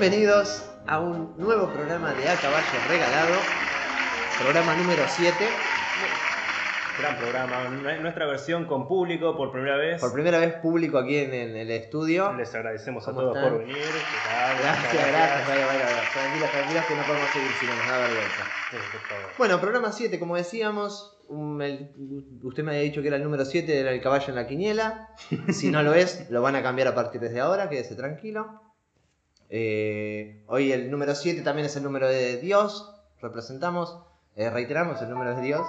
Bienvenidos a un nuevo programa de A Caballo Regalado, programa número 7. Gran programa, Nue- nuestra versión con público por primera vez. Por primera vez público aquí en, en el estudio. Les agradecemos a ¿Cómo todos están? por venir. ¿Qué tal? Gracias, Muchas gracias. Vaya, vaya, vaya. Tranquilos, tranquilos que no podemos seguir si no nos da vergüenza. Sí, por favor. Bueno, programa 7, como decíamos. un- el- usted me había dicho que era el número 7, era el caballo en la quiniela. Si no lo es, lo van a cambiar a partir de ahora, quédese tranquilo. Eh, hoy el número 7 también es el número de Dios. Representamos, eh, reiteramos el número de Dios.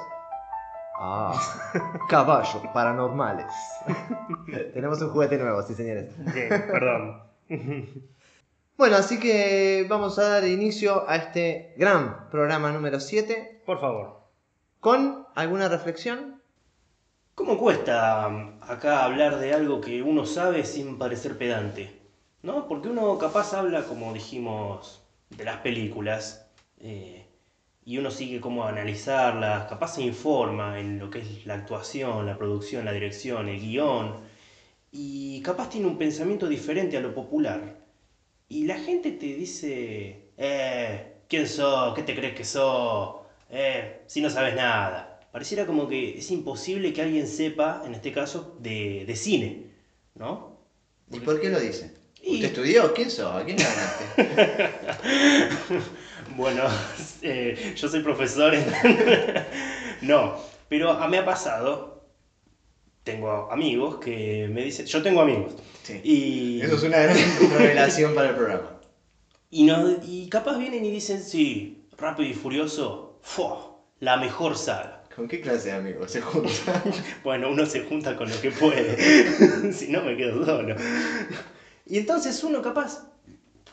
Ah, caballos paranormales. Tenemos un juguete nuevo, sí señores. Bien, perdón. Bueno, así que vamos a dar inicio a este gran programa número 7 Por favor. con alguna reflexión. ¿Cómo cuesta um, acá hablar de algo que uno sabe sin parecer pedante? ¿No? Porque uno capaz habla, como dijimos, de las películas eh, y uno sigue cómo analizarlas, capaz se informa en lo que es la actuación, la producción, la dirección, el guion y capaz tiene un pensamiento diferente a lo popular. Y la gente te dice, eh, ¿quién sos? ¿Qué te crees que sos? Eh, si no sabes nada. Pareciera como que es imposible que alguien sepa, en este caso, de, de cine, ¿no? ¿Y por qué lo dice? Y- ¿Usted estudió? ¿Quién sos? ¿A quién le ganaste? Bueno, eh, yo soy profesor. no, pero a- me ha pasado, tengo amigos que me dicen, yo tengo amigos, Sí. y... Eso es una gran revelación para el programa. Y, no, y capaz vienen y dicen, sí, Rápido y Furioso, ¡fua! la mejor saga. ¿Con qué clase de amigos se juntan? Bueno, uno se junta con lo que puede, si no me quedo solo. Y entonces uno capaz,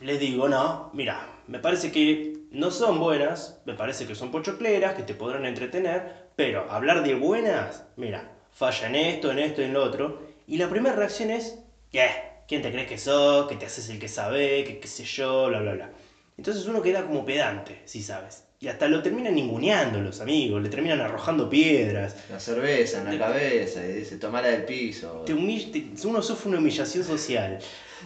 les digo, no, mira, me parece que no son buenas, me parece que son pochocleras, que te podrán entretener, pero hablar de buenas, mira, falla en esto, en esto, en lo otro. Y la primera reacción es, ¿qué? ¿Quién te crees que sos? ¿Que te haces el que sabe? ¿Que qué sé yo? Bla, bla, bla. Entonces uno queda como pedante, si sabes. Y hasta lo terminan ninguneando los amigos, le terminan arrojando piedras. La cerveza en la cabeza y dice, tomala del piso. Te humilla- te- uno sufre una humillación social.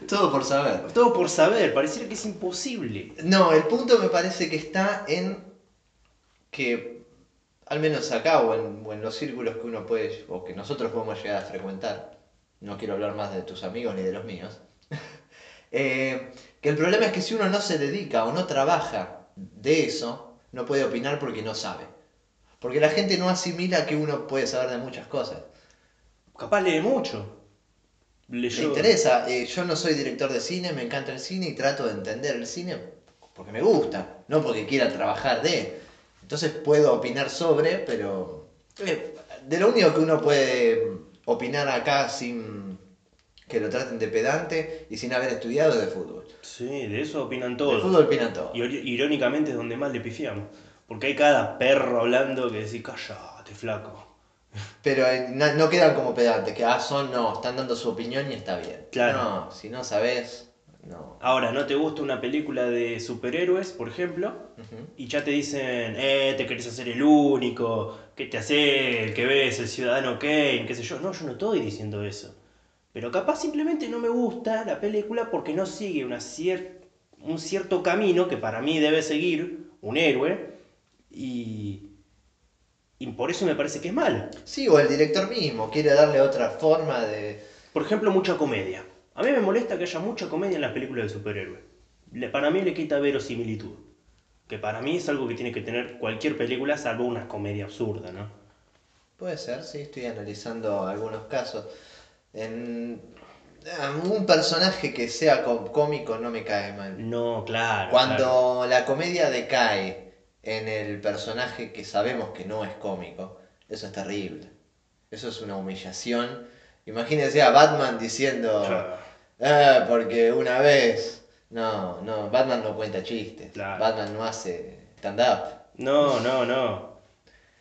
Todo por saber. Todo por saber, pareciera que es imposible. No, el punto me parece que está en que, al menos acá o en, o en los círculos que uno puede, o que nosotros podemos llegar a frecuentar, no quiero hablar más de tus amigos ni de los míos, eh, que el problema es que si uno no se dedica o no trabaja de eso, no puede opinar porque no sabe. Porque la gente no asimila que uno puede saber de muchas cosas. Capaz lee mucho. Leyó. interesa, eh, yo no soy director de cine, me encanta el cine y trato de entender el cine porque me gusta, no porque quiera trabajar de. Entonces puedo opinar sobre, pero eh, de lo único que uno puede opinar acá sin que lo traten de pedante y sin haber estudiado es de fútbol. Sí, de eso opinan De todos. fútbol opinan todo. Y irónicamente es donde más le pifiamos. Porque hay cada perro hablando que decís, callate, flaco. Pero eh, na- no quedan como pedantes, que ah, son, no, están dando su opinión y está bien. Claro. No, si no sabes, no. Ahora, ¿no te gusta una película de superhéroes, por ejemplo? Y ya te dicen, eh, te querés hacer el único, ¿qué te hace el que ves, el ciudadano Kane, qué sé yo? No, yo no estoy diciendo eso. Pero capaz simplemente no me gusta la película porque no sigue una cier- un cierto camino que para mí debe seguir un héroe y, y por eso me parece que es mala. Sí, o el director mismo quiere darle otra forma de... Por ejemplo, mucha comedia. A mí me molesta que haya mucha comedia en las películas de superhéroes. Para mí le quita verosimilitud. Que para mí es algo que tiene que tener cualquier película salvo una comedia absurda, ¿no? Puede ser, sí, estoy analizando algunos casos. En un personaje que sea cómico no me cae mal. No, claro. Cuando claro. la comedia decae en el personaje que sabemos que no es cómico, eso es terrible. Eso es una humillación. Imagínense a Batman diciendo, Claro. "Ah, porque una vez... No, no, Batman no cuenta chistes. Claro. Batman no hace stand-up. No, no, no.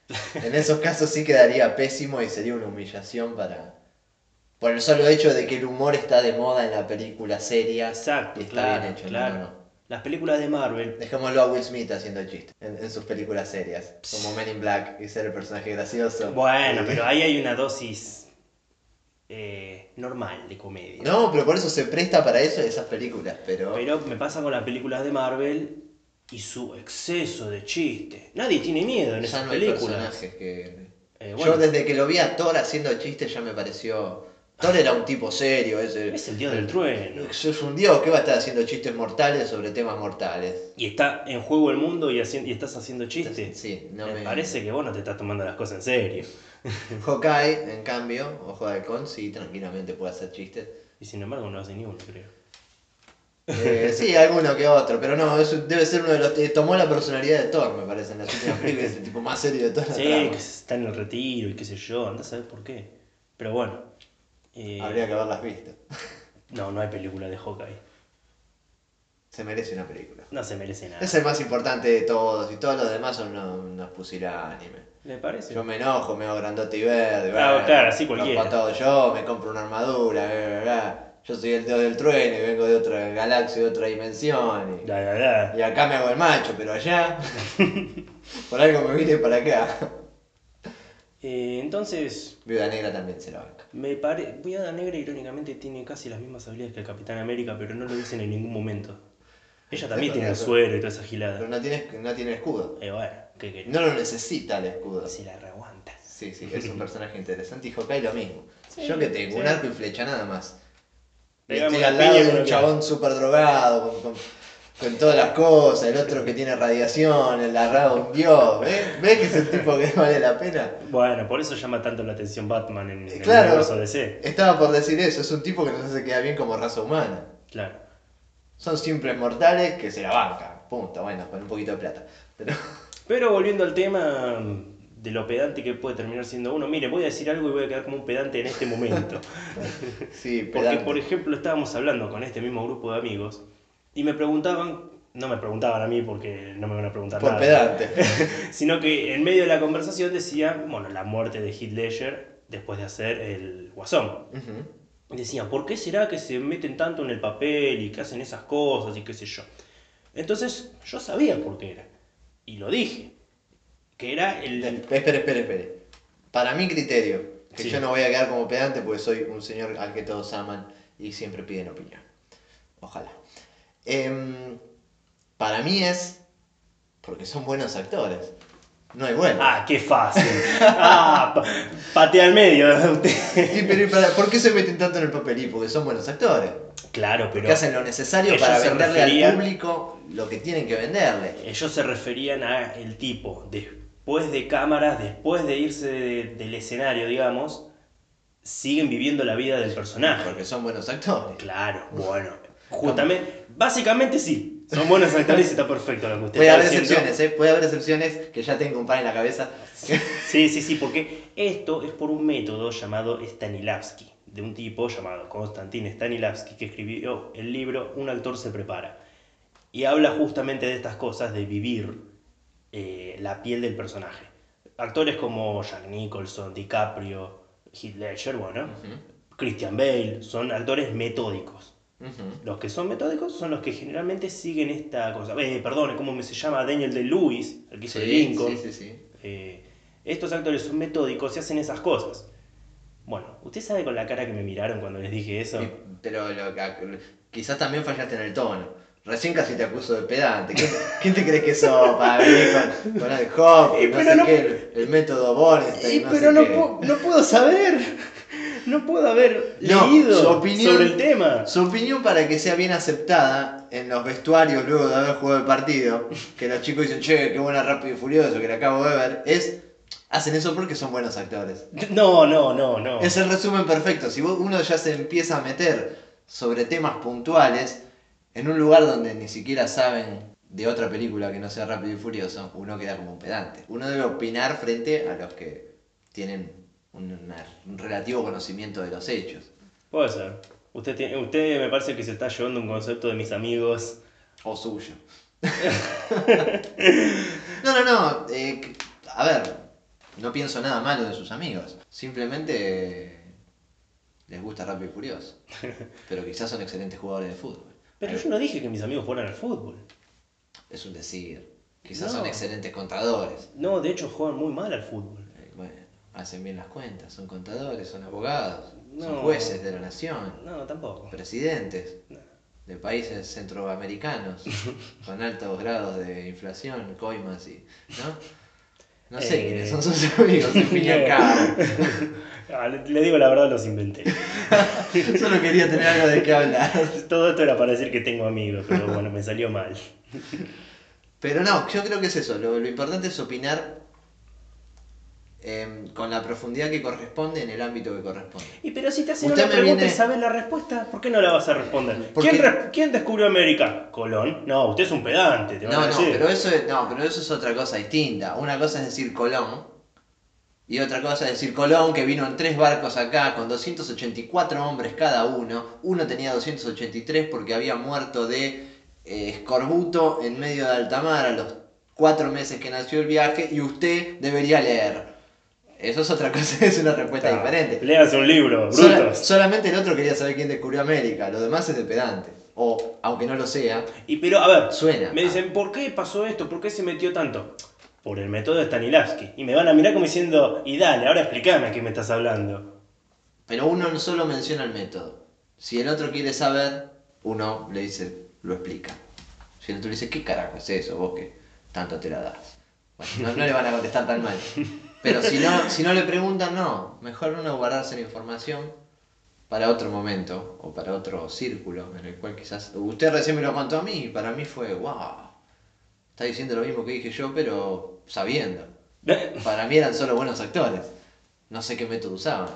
En esos casos sí quedaría pésimo y sería una humillación para... Por el solo hecho de que el humor está de moda en la película seria Exacto, y está claro, bien hecho. claro. no, no. Las películas de Marvel. Dejémoslo a Will Smith haciendo chistes en, en sus películas serias, como Men in Black y ser el personaje gracioso. Bueno, pero ahí hay una dosis eh, normal de comedia. No, pero por eso se presta para eso esas películas, pero... Pero me pasa con las películas de Marvel y su exceso de chiste. Nadie tiene miedo en ya esas no hay películas. personajes que... Eh, bueno. Yo desde que lo vi a Thor haciendo chistes ya me pareció... Thor era un tipo serio, ese... Es el dios del trueno. Es un dios que va a estar haciendo chistes mortales sobre temas mortales. Y está en juego el mundo y, haci- y estás haciendo chistes. Sí, no me, me... parece que vos no te estás tomando las cosas en serio. Hawkeye, en cambio, Ojo de Halcón, sí, tranquilamente puede hacer chistes. Y sin embargo no hace ni uno, creo. Eh, sí, alguno que otro, pero no, eso debe ser uno de los... eh, tomó la personalidad de Thor, me parece, en las últimas películas, es el tipo más serio de toda la Sí, trama. que está en el retiro y qué sé yo, andás a saber por qué. Pero bueno. Eh, Habría que haberlas visto. No, no hay película de Hawkeye. Se merece una película. No se merece nada. Es el más importante de todos y todos los demás son unos, unos pusilánimes. ¿Le parece? Yo me enojo, me hago grandote y verde. Ah, bueno, claro, así cualquiera. todo yo, me compro una armadura, bla, bla, bla. Yo soy el dios del trueno y vengo de otra galaxia, de otra dimensión. Y, La, la, la. y acá me hago el macho, pero allá, por algo me vine para acá. Eh, entonces, Viuda Negra también se la banca. me parece. Viuda Negra, irónicamente, tiene casi las mismas habilidades que el Capitán América, pero no lo dicen en ningún momento. Ella también tiene el suero y toda esa Pero gilada. no tiene, no tiene escudo. Eh, bueno, ¿qué querés? No lo necesita el escudo. Se la reaguanta. Sí, sí, es un personaje interesante y Hawkeye lo mismo. Sí, Yo que tengo un arco y flecha nada más. Pegamos estoy al lado de un chabón súper drogado, con, con- con todas las cosas, el otro que tiene radiación, el arrado un dios. ¿Ves? ¿Ves que es el tipo que vale la pena? Bueno, por eso llama tanto la atención Batman en, en el universo DC. Estaba por decir eso, es un tipo que nos hace quedar bien como raza humana. Claro. Son simples mortales que se la bancan. Punto, bueno, con un poquito de plata. Pero Pero volviendo al tema de lo pedante que puede terminar siendo uno, mire, voy a decir algo y voy a quedar como un pedante en este momento. sí, Porque, pedante. por ejemplo, estábamos hablando con este mismo grupo de amigos y me preguntaban, no me preguntaban a mí porque no me van a preguntar Por nada, pedante. sino que en medio de la conversación decían, bueno, la muerte de Heath Ledger después de hacer el Guasón. Ujú. Y decían, ¿por qué será que se meten tanto en el papel y que hacen esas cosas y qué sé yo? Entonces yo sabía por qué era. Y lo dije. Que era el... Espere, espere, espere. Para mi criterio, que Sí. yo no voy a quedar como pedante porque soy un señor al que todos aman y siempre piden opinión. Ojalá. Em, para mí es porque son buenos actores. No hay bueno. Ah, qué fácil. Ah, pa- patea al medio. pero ¿y para- ¿por qué se meten tanto en el papel? Y porque son buenos actores. Claro, pero Que hacen lo necesario para venderle referían- al público lo que tienen que venderle. ellos se referían a el tipo después de cámaras, después de irse de- del escenario, digamos, siguen viviendo la vida del personaje. Porque son buenos actores. Claro, bueno. Justamente, básicamente sí. Son buenos actores y está perfecto lo que usted Puede haber diciendo. excepciones, ¿eh? Puede haber excepciones que ya tengo un par en la cabeza. Sí, sí, sí, porque esto es por un método llamado Stanislavski, de un tipo llamado Konstantin Stanislavski, que escribió el libro Un actor se prepara. Y habla justamente de estas cosas, de vivir eh, la piel del personaje. Actores como Jack Nicholson, DiCaprio, Heath Ledger, bueno, Christian Bale, son actores metódicos. Los que son metódicos son los que generalmente siguen esta cosa. Eh, perdón, ¿cómo se llama? Daniel de Lewis, el que hizo de Sí, Lincoln. sí, sí, sí. Eh, estos actores son metódicos y hacen esas cosas. Bueno, ¿usted sabe con la cara que me miraron cuando les dije eso? Sí, Pero lo que- quizás también fallaste en el tono. Recién casi te acuso de pedante. ¿Quién, quién te crees que sos para venir con, con el hop, Y no pero sé no- qué, el, el método Bornstein, Y, no pero sé no, qué? no puedo saber. No puedo haber No, leído su opinión- sobre el tema. Su opinión para que sea bien aceptada en los vestuarios luego de haber jugado el partido, que los chicos dicen, che, qué buena Rápido y Furioso, que la acabo de ver, es, hacen eso porque son buenos actores. No, no, no, no. Es el resumen perfecto. Si uno ya se empieza a meter sobre temas puntuales en un lugar donde ni siquiera saben de otra película que no sea Rápido y Furioso, uno queda como un pedante. Uno debe opinar frente a los que tienen un, una- un relativo conocimiento de los hechos. Puede ser. Usted, tiene- usted me parece que se está llevando un concepto de mis amigos. O suyo. no, no, no. eh, a ver, no pienso nada malo de sus amigos. Simplemente eh, les gusta Rápido y Furioso. Pero quizás son excelentes jugadores de fútbol. Pero Hay- yo no dije que mis amigos fueran al fútbol. Es un decir. Quizás No. son excelentes contadores. No, de hecho juegan muy mal al fútbol. Hacen bien las cuentas, son contadores, son abogados. Son jueces de la nación, No, tampoco. presidentes No. de países centroamericanos con altos grados de inflación, coimas y. ¿No? No sé Eh, quiénes son sus amigos, en fin. Ah, le, le digo la verdad, los inventé. Solo quería tener algo de qué hablar. Todo esto era para decir que tengo amigos, pero bueno, me salió mal. Pero no, yo creo que es eso. Lo, lo importante es opinar em, con la profundidad que corresponde en el ámbito que corresponde. Y pero si te hacen Usted una pregunta viene- y sabes la respuesta, ¿por qué no la vas a responder? Porque- ¿Quién, re- quién descubrió América? Colón. No, usted es un pedante, te No, a no, pero eso es, no, pero eso es otra cosa distinta. Una cosa es decir Colón y otra cosa es decir Colón que vino en tres barcos acá con 284 hombres cada uno. Uno tenía 283 porque había muerto de eh, escorbuto en medio de alta mar a los cuatro meses que nació el viaje y usted debería leer. Eso es otra cosa, es una respuesta diferente. Léase un libro, brutos. solamente el otro quería saber quién descubrió América, lo demás es de pedante. O, aunque no lo sea, Y pero, a ver, suena. me dicen, ¿por qué pasó esto? ¿Por qué se metió tanto? Por el método de Stanislavski. Y me van a mirar como diciendo, y dale, ahora explícame a qué me estás hablando. Pero uno no solo menciona el método. Si el otro quiere saber, uno le dice, lo explica. Si el otro le dice, ¿qué carajo es eso vos que tanto te la das? Bueno, no, no le van a contestar tan mal. Pero si no, si no le preguntan, no. Mejor uno guardarse la información para otro momento o para otro círculo en el cual quizás... Usted recién me lo contó a mí y para mí fue, wow. Está diciendo lo mismo que dije yo, pero sabiendo. Para mí eran solo buenos actores. No sé qué método usaban.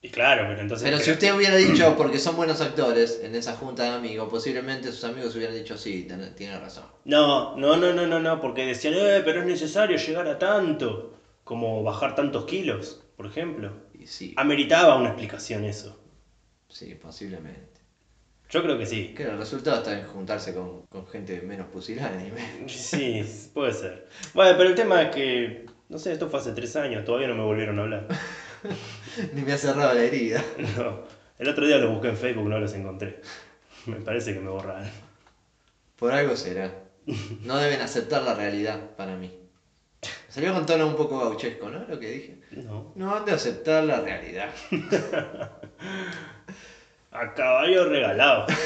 Y claro, pero entonces... Pero si usted hubiera dicho porque son buenos actores en esa junta de amigos, posiblemente sus amigos hubieran dicho sí, tiene razón. No, no, no, no, no, no, porque decían, eh, pero es necesario llegar a tanto, como bajar tantos kilos, por ejemplo. Y sí, Ameritaba una explicación eso. sí, posiblemente. Yo creo que sí. Que el resultado está en juntarse con, con gente menos pusilánime. Sí, puede ser. Bueno, pero el tema es que, no sé, esto fue hace tres años, todavía no me volvieron a hablar. Ni me ha cerrado la herida. No, el otro día los busqué en Facebook, no los encontré. Me parece que me borraron. Por algo será. No deben aceptar la realidad para mí. Salió con tono un poco gauchesco, ¿no? Lo que dije. No. No han de aceptar la realidad. A caballo regalado.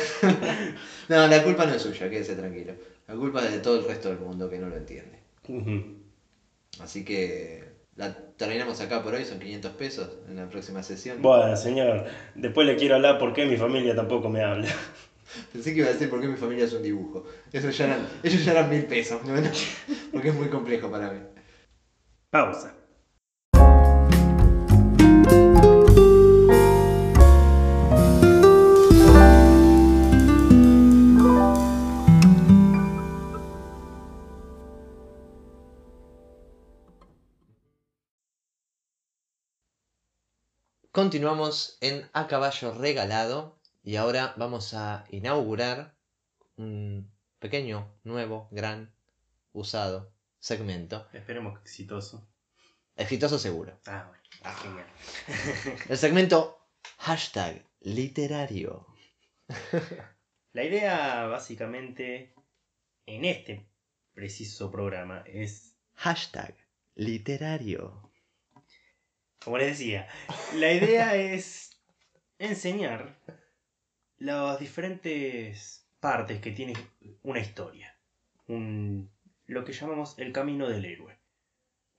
No, la culpa no es suya, quédese tranquilo. La culpa es de todo el resto del mundo que no lo entiende. Así que la terminamos acá por hoy, son 500 pesos en la próxima sesión. bueno, señor, después le quiero hablar por qué mi familia tampoco me habla. Pensé que iba a decir por qué mi familia es un dibujo. Eso ya eran, ellos ya eran mil pesos. No, porque es muy complejo para mí. Pausa. Continuamos en A Caballo Regalado y ahora vamos a inaugurar un pequeño, nuevo, gran, usado segmento. Esperemos que exitoso. Exitoso seguro. Ah, bueno. Genial. El segmento hashtag literario. La idea, básicamente, en este preciso programa es Hashtag literario. Como les decía, la idea es enseñar las diferentes partes que tiene una historia. Un- lo que llamamos el camino del héroe.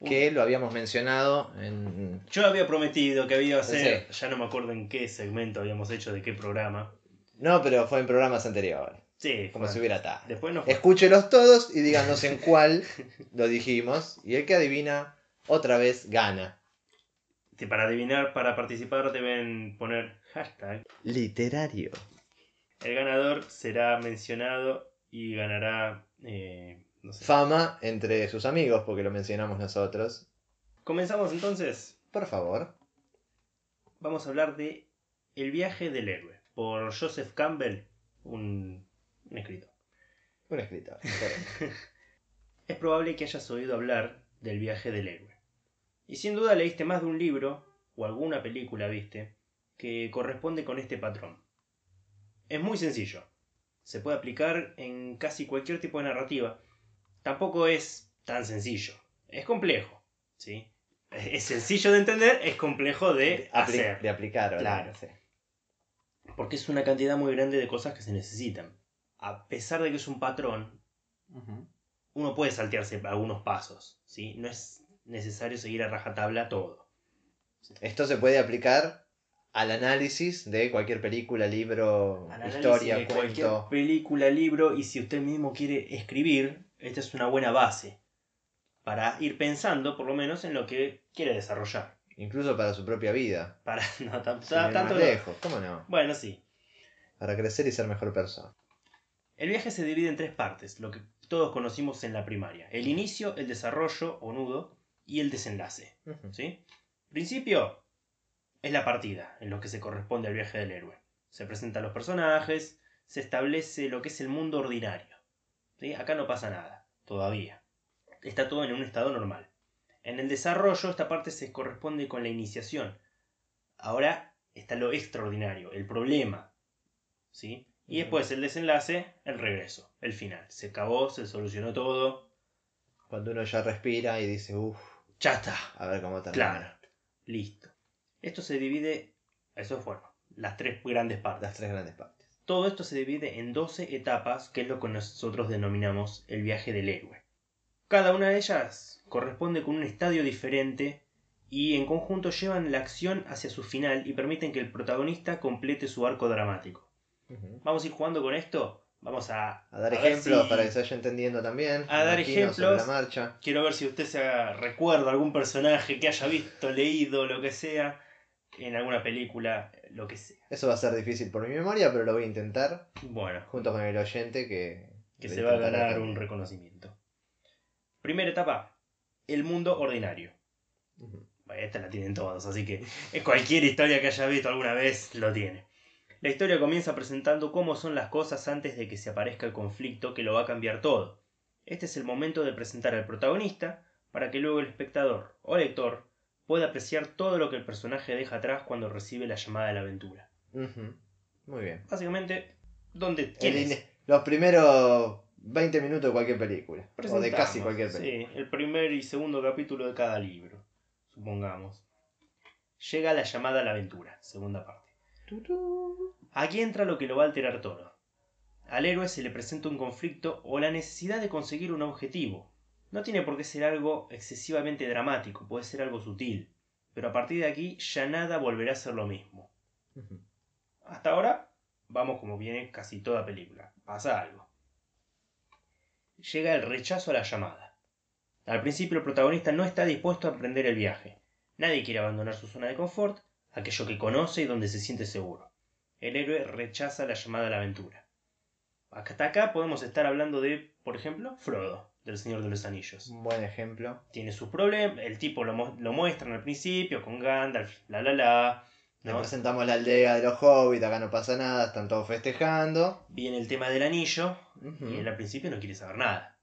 Que lo habíamos mencionado en... Yo había prometido que había hacer, Sí. ya no me acuerdo en qué segmento habíamos hecho, de qué programa. No, pero fue en programas anteriores. Sí, Como fue- si hubiera estado. Después no fue. Escúchelos todos y díganos en cuál lo dijimos. Y el que adivina, otra vez gana. Sí, Para adivinar, para participar deben poner hashtag. Literario. El ganador será mencionado y ganará, eh, no sé. Fama entre sus amigos, porque lo mencionamos nosotros. Comenzamos entonces. Por favor. Vamos a hablar de El viaje del héroe, por Joseph Campbell, un, un escritor. Un escritor. Es probable que hayas oído hablar del viaje del héroe. Y sin duda leíste más de un libro, o alguna película viste, que corresponde con este patrón. Es muy sencillo. Se puede aplicar en casi cualquier tipo de narrativa. Tampoco es tan sencillo. Es complejo, ¿sí? Es sencillo de entender, es complejo de hacer. de aplicar, ¿verdad? Claro. Sí. Porque es una cantidad muy grande de cosas que se necesitan. A pesar de que es un patrón, uno puede saltearse algunos pasos. ¿sí? No es necesario seguir a rajatabla todo. Esto se puede aplicar al análisis de cualquier película, libro, Al historia, de cualquier cuento. película, libro, y si usted mismo quiere escribir, esta es una buena base para ir pensando, por lo menos, en lo que quiere desarrollar. Incluso para su propia vida. Para no tanto. lejos, ¿cómo no? Bueno, sí. Para crecer y ser mejor persona. El viaje se divide en tres partes, lo que todos conocimos en la primaria: el inicio, el desarrollo o nudo y el desenlace. ¿sí? Principio es la partida, en lo que se corresponde al viaje del héroe. Se presentan los personajes, se establece lo que es el mundo ordinario. ¿Sí? Acá no pasa nada, todavía. Está todo en un estado normal. En el desarrollo, esta parte se corresponde con la iniciación. Ahora está lo extraordinario, el problema. ¿sí? Y después el desenlace, el regreso, el final. Se acabó, se solucionó todo. Cuando uno ya respira y dice, uff, Ya está. a ver cómo termina. Claro. Listo. Esto se divide, eso es bueno, las tres grandes partes. Las tres grandes partes. Todo esto se divide en 12 etapas, que es lo que nosotros denominamos el viaje del héroe. Cada una de ellas corresponde con un estadio diferente y en conjunto llevan la acción hacia su final y permiten que el protagonista complete su arco dramático. Vamos a ir jugando con esto. Vamos a, A dar a ejemplos si- para que se vaya entendiendo también. A dar ejemplos. la marcha. Quiero ver si usted se recuerda algún personaje que haya visto, leído, lo que sea, en alguna película, lo que sea. Eso va a ser difícil por mi memoria, pero lo voy a intentar Bueno, junto con el oyente que... que se va a ganar también. un reconocimiento. Primera etapa, el mundo ordinario. Bueno, esta la tienen todos, así que es cualquier historia que haya visto alguna vez lo tiene. La historia comienza presentando cómo son las cosas antes de que se aparezca el conflicto que lo va a cambiar todo. Este es el momento de presentar al protagonista para que luego el espectador o lector pueda apreciar todo lo que el personaje deja atrás cuando recibe la llamada de la aventura. Muy bien. Básicamente, ¿dónde El quién es? ine- Los primeros 20 minutos de cualquier película. O de casi cualquier película. Sí, el primer y segundo capítulo de cada libro, supongamos. Llega la llamada a la aventura, segunda parte. Aquí entra lo que lo va a alterar todo. Al héroe se le presenta un conflicto o la necesidad de conseguir un objetivo. No tiene por qué ser algo excesivamente dramático, puede ser algo sutil. Pero a partir de aquí ya nada volverá a ser lo mismo. Hasta ahora vamos como viene casi toda película. Pasa algo. Llega el rechazo a la llamada. Al principio el protagonista no está dispuesto a emprender el viaje. Nadie quiere abandonar su zona de confort, aquello que conoce y donde se siente seguro. El héroe rechaza la llamada a la aventura. Hasta acá podemos estar hablando de, por ejemplo, Frodo, del Señor de los Anillos. Un buen ejemplo. Tiene sus problemas, el tipo lo, mu- lo muestran al principio con Gandalf, la la la. Le ¿no? presentamos la aldea de los hobbits, acá no pasa nada, están todos festejando. Viene el tema del anillo, y él al principio no quiere saber nada.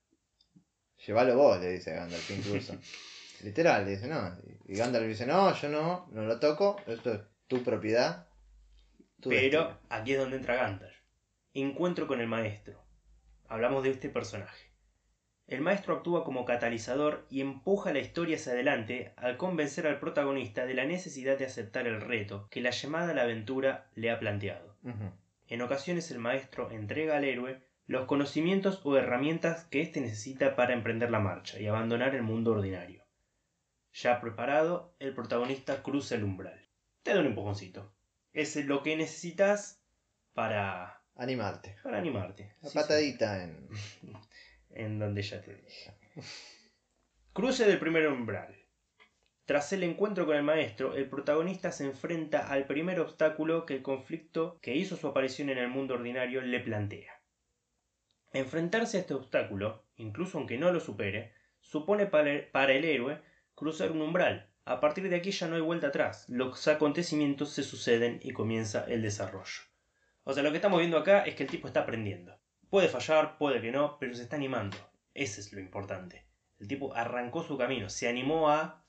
Llévalo vos, le dice Gandalf incluso. Literal, le dice, no. Y Gandalf dice, no, yo no, no lo toco, esto es tu propiedad. tu Pero destino". aquí es donde entra Gandalf. Encuentro con el maestro. Hablamos de este personaje. El maestro actúa como catalizador y empuja la historia hacia adelante al convencer al protagonista de la necesidad de aceptar el reto que la llamada a la aventura le ha planteado. En ocasiones el maestro entrega al héroe los conocimientos o herramientas que éste necesita para emprender la marcha y abandonar el mundo ordinario. Ya preparado, el protagonista cruza el umbral. Te da un empujoncito. Es lo que necesitas para, Animarte. para animarte. La Sí, patadita sí, en donde ya te dije. Cruce del primer umbral. Tras el encuentro con el maestro, el protagonista se enfrenta al primer obstáculo que el conflicto que hizo su aparición en el mundo ordinario le plantea. Enfrentarse a este obstáculo, incluso aunque no lo supere, supone para el, para el héroe cruzar un umbral. A partir de aquí ya no hay vuelta atrás. Los acontecimientos se suceden y comienza el desarrollo. O sea, lo que estamos viendo acá es que el tipo está aprendiendo. Puede fallar, puede que no, pero se está animando. Ese es lo importante. El tipo arrancó su camino, se animó a...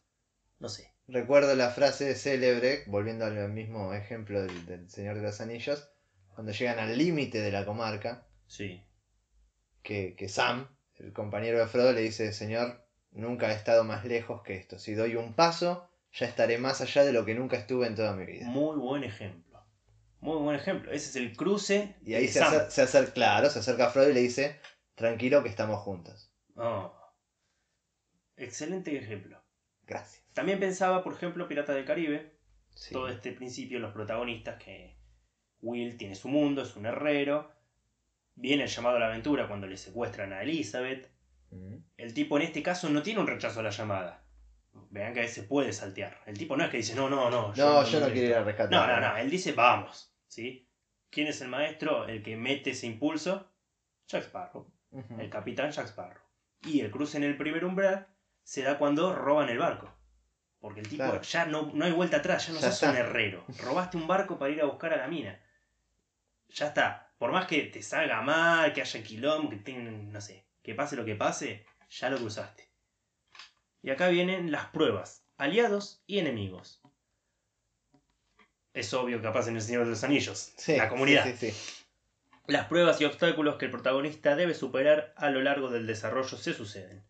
no sé. Recuerdo la frase célebre, volviendo al mismo ejemplo del, del Señor de los Anillos, cuando llegan al límite de la comarca, Sí. que, que Sam, el compañero de Frodo, le dice, Señor, nunca he estado más lejos que esto. Si doy un paso, ya estaré más allá de lo que nunca estuve en toda mi vida. Muy buen ejemplo. Muy buen ejemplo. Ese es el cruce. Y ahí de se, Sam. acer- se acerca, claro, se acerca a Frodo y le dice, tranquilo que estamos juntos. Oh. Excelente ejemplo. Gracias. También pensaba, por ejemplo, Pirata del Caribe. Sí. Todo este principio, los protagonistas, que Will tiene su mundo, es un herrero. Viene el llamado a la aventura cuando le secuestran a Elizabeth. Mm. El tipo en este caso no tiene un rechazo a la llamada. Vean que a veces puede saltear. El tipo no es que dice, no, no, no. No, yo no esto". quiero ir a rescatar. No, no, no. Él dice, vamos. ¿Sí? ¿Quién es el maestro? El que mete ese impulso. Jack Sparrow. El capitán Jack Sparrow. Y el cruce en el primer umbral se da cuando roban el barco. Porque el tipo Claro. ya no, no hay vuelta atrás, ya no Ya sos un herrero. Robaste un barco para ir a buscar a la mina. Ya está. Por más que te salga mal, que haya quilombo, que tengan, no sé, que pase lo que pase, ya lo cruzaste. Y acá vienen las pruebas. Aliados y enemigos. Es obvio que pasa en el Señor de los Anillos. Sí, la comunidad. Sí, sí. Las pruebas y obstáculos que el protagonista debe superar a lo largo del desarrollo se suceden.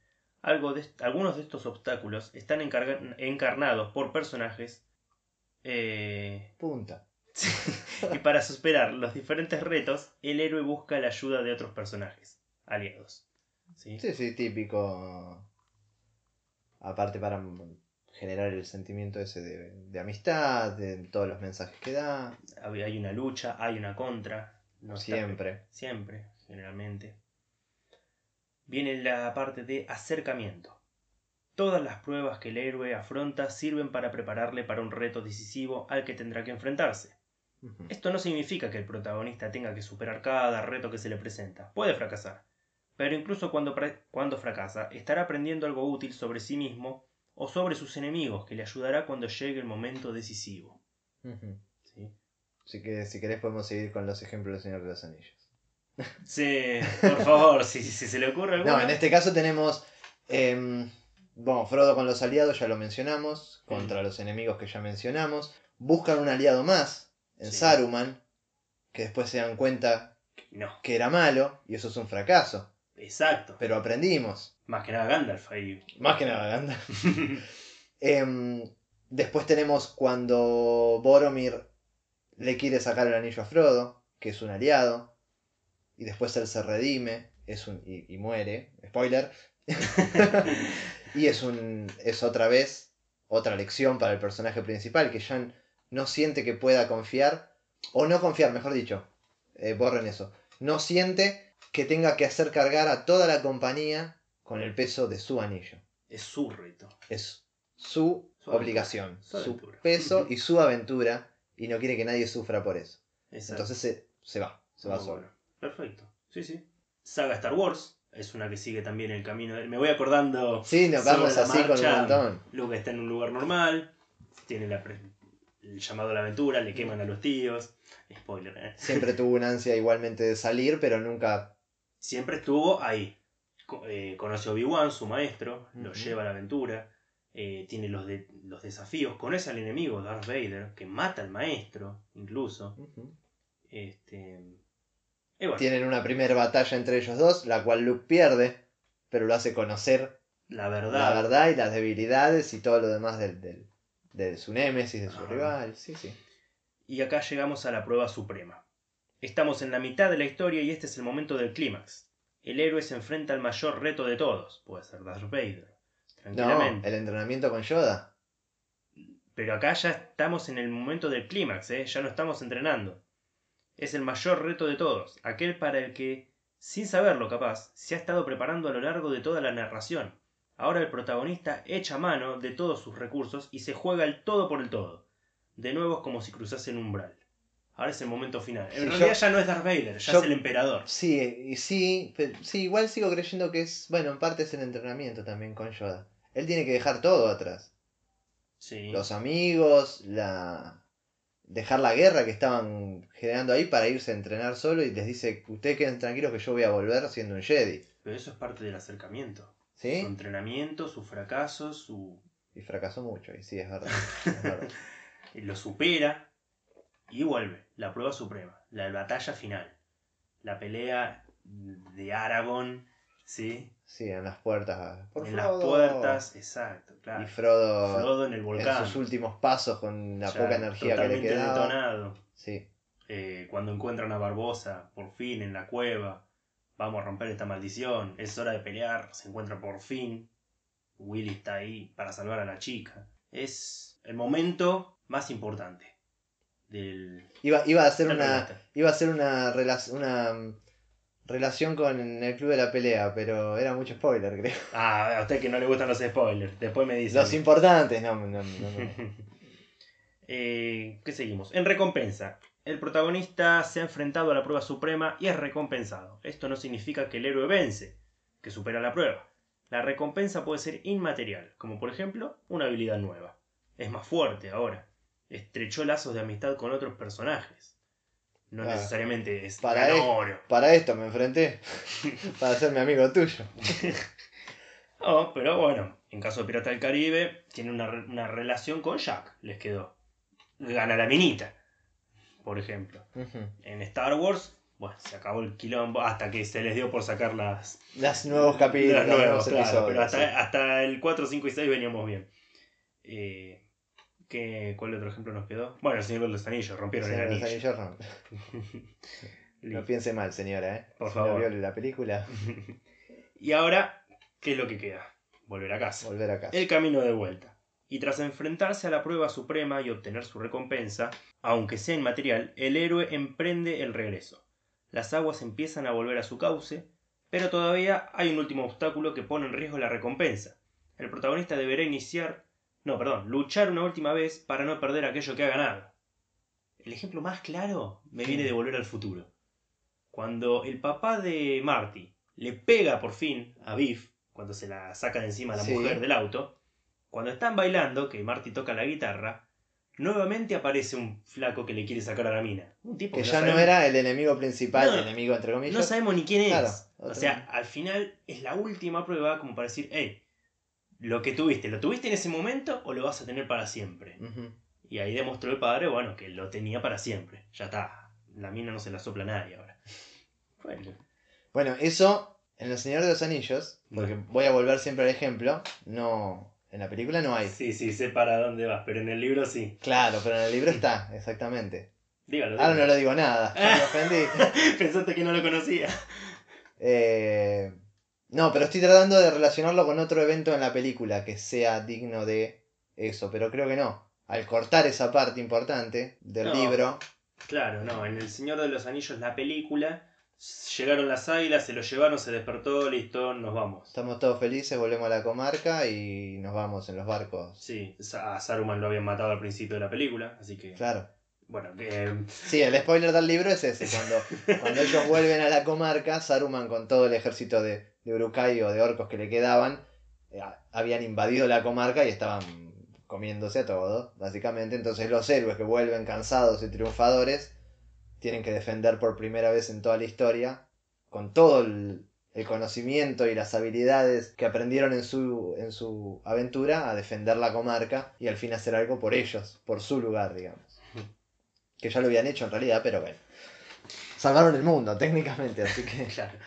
Algo de algunos de estos obstáculos están encarga- encarnados por personajes eh, Punta. y para superar los diferentes retos, el héroe busca la ayuda de otros personajes, aliados. Sí, sí, típico. Aparte para generar el sentimiento ese de, de amistad, de todos los mensajes que da, Hay una lucha, hay una contra. no está- siempre. Siempre, generalmente. Viene la parte de acercamiento. Todas las pruebas que el héroe afronta sirven para prepararle para un reto decisivo al que tendrá que enfrentarse. Esto no significa que el protagonista tenga que superar cada reto que se le presenta. Puede fracasar. Pero incluso cuando, cuando fracasa, estará aprendiendo algo útil sobre sí mismo o sobre sus enemigos que le ayudará cuando llegue el momento decisivo. ¿sí? Así que si querés podemos seguir con los ejemplos del Señor de los Anillos. Sí, por favor, si, si se le ocurre alguno. No, en este caso tenemos. em, bueno, Frodo con los aliados, ya lo mencionamos. Contra los enemigos que ya mencionamos. Buscan un aliado más en Sí. Saruman. Que después se dan cuenta No, que era malo. Y eso es un fracaso. exacto. Pero aprendimos. Más que nada Gandalf ahí. Más que nada, Gandalf. Em, después tenemos cuando Boromir le quiere sacar el anillo a Frodo, que es un aliado. Y después él se redime es un, y, y muere. Spoiler. y es, un, es otra vez otra lección para el personaje principal, que ya no siente que pueda confiar. O no confiar, mejor dicho. eh, borren eso. No siente que tenga que hacer cargar a toda la compañía con el peso de su anillo es su reto. es su, obligación, Su peso y su aventura y no quiere que nadie sufra por eso. Exacto. Entonces se, se va, se va solo. Perfecto. Sí, sí. Saga Star Wars es una que sigue también el camino de... Me voy acordando. Sí, nos vamos así con un montón. Luke está en un lugar normal. Tiene la pre- el llamado a la aventura. Le queman a los tíos. Spoiler, ¿eh? Siempre tuvo una ansia igualmente de salir, pero nunca... Siempre estuvo ahí. Eh, conoce a Obi-Wan, su maestro. Lo lleva a la aventura. eh, tiene los, de- los desafíos. Conoce al enemigo, Darth Vader. Que mata al maestro, incluso. Este. Y bueno, Tienen una primera batalla entre ellos dos, la cual Luke pierde, pero lo hace conocer la verdad. la verdad y las debilidades y todo lo demás del, del- de su némesis, de su Ajá. rival. Sí, sí. Y acá llegamos a la prueba suprema. Estamos en la mitad de la historia y este es el momento del clímax. El héroe se enfrenta al mayor reto de todos, puede ser Darth Vader, No, tranquilamente. el entrenamiento con Yoda. Pero acá ya estamos en el momento del clímax, ¿eh? ya no estamos entrenando. Es el mayor reto de todos, aquel para el que, sin saberlo capaz, se ha estado preparando a lo largo de toda la narración. Ahora el protagonista echa mano de todos sus recursos y se juega el todo por el todo. De nuevo es como si cruzase un umbral. Ahora es el momento final. En Sí, realidad yo- ya no es Darth Vader, ya yo- es el emperador. Sí, y sí, sí, igual sigo creyendo que es, bueno, en parte es el entrenamiento también con Yoda. Él tiene que dejar todo atrás. Sí. Los amigos, la dejar la guerra que estaban generando ahí para irse a entrenar solo y les dice, ustedes queden tranquilos que yo voy a volver siendo un Jedi. Pero eso es parte del acercamiento. Su ¿Sí? entrenamiento, sus fracasos, su Y fracasó mucho, y sí, es verdad. es verdad. lo supera y vuelve. La prueba suprema, la batalla final, la pelea de Aragorn Sí, Sí, en las puertas. Por en las Frodo. puertas, exacto, Y claro. Frodo, Frodo en el en volcán. sus últimos pasos con la ya poca energía que le quedaba. detonado. Sí. Eh, cuando encuentran a Barbosa, por fin, en la cueva. Vamos a romper esta maldición. Es hora de pelear. Se encuentra por fin. Willy está ahí para salvar a la chica. Es el momento más importante del Iba, iba a hacer una. Iba a hacer una, una mm, relación con el club de la pelea, pero era mucho spoiler, creo. Ah, a usted que no le gustan los spoilers. Después me dice. Los importantes, no, no, no, no. Eh, ¿Qué seguimos? En recompensa. El protagonista se ha enfrentado a la prueba suprema y es recompensado. Esto no significa que el héroe vence, que supera la prueba. La recompensa puede ser inmaterial, como por ejemplo una habilidad nueva. Es más fuerte ahora. Estrechó lazos de amistad con otros personajes. No Ah, necesariamente es para ganó él. oro. Para esto me enfrenté. Para ser mi amigo tuyo. No, pero bueno, en caso de Pirata del Caribe, tiene una, una relación con Jack, les quedó. Gana la minita, por ejemplo. En Star Wars, bueno, se acabó el quilombo hasta que se les dio por sacar las, Los nuevos capítulos, las los nuevas, nuevos claro, episodios. pero hasta, sí. hasta el 4, 5 y 6 veníamos bien. Eh, ¿qué, ¿Cuál otro ejemplo nos quedó? Bueno, el Señor de los Anillos, rompieron el de los anillo. Anillos, no. Piense mal, señora, ¿eh? Por Si no favor. vio la película, y ahora, ¿qué es lo que queda? Volver a casa. volver a casa. El camino de vuelta. Y tras enfrentarse a la prueba suprema y obtener su recompensa, aunque sea inmaterial, el héroe emprende el regreso. Las aguas empiezan a volver a su cauce, pero todavía hay un último obstáculo que pone en riesgo la recompensa. El protagonista deberá iniciar, no, perdón, luchar una última vez para no perder aquello que ha ganado. El ejemplo más claro me viene de Volver al Futuro. Cuando el papá de Marty le pega por fin a Biff, cuando se la saca de encima a la Sí. mujer del auto, cuando están bailando, que Marty toca la guitarra, nuevamente aparece un flaco que le quiere sacar a la mina. Un tipo Que que ya no sabemos- era el enemigo principal, No, el enemigo entre comillas. no sabemos ni quién es. Claro, o sea, al final es la última prueba como para decir, hey, lo que tuviste, ¿lo tuviste en ese momento o lo vas a tener para siempre? Y ahí demostró el padre, bueno, que lo tenía para siempre. Ya está. La mina no se la sopla a nadie ahora. Bueno, Bueno, eso en El Señor de los Anillos, porque voy a volver siempre al ejemplo, no. En la película no hay. sí, sí, sé para dónde vas, pero en el libro sí. Claro, pero en el libro está, exactamente. Dígalo. Ahora no le digo nada, me ofendí. Pensaste que no lo conocía. Eh, no, pero estoy tratando de relacionarlo con otro evento en la película que sea digno de eso, pero creo que no. Al cortar esa parte importante del No. libro, Claro, no, en El Señor de los Anillos, la película, llegaron las águilas, se lo llevaron, se despertó, listo, nos vamos. estamos todos felices, volvemos a la comarca y nos vamos en los barcos. Sí, a Saruman lo habían matado al principio de la película, así que, Claro. Bueno, que... Sí, el spoiler del libro es ese, cuando, cuando ellos vuelven a la comarca, Saruman con todo el ejército de, de Uruk-hai o de orcos que le quedaban, eh, habían invadido la comarca y estaban comiéndose a todo, básicamente. Entonces los héroes que vuelven cansados y triunfadores tienen que defender por primera vez en toda la historia, con todo el, el conocimiento y las habilidades que aprendieron en su, en su aventura, a defender la comarca y al fin hacer algo por ellos, por su lugar, digamos. Que ya lo habían hecho en realidad, pero bueno. Salvaron el mundo, técnicamente, así que... Claro.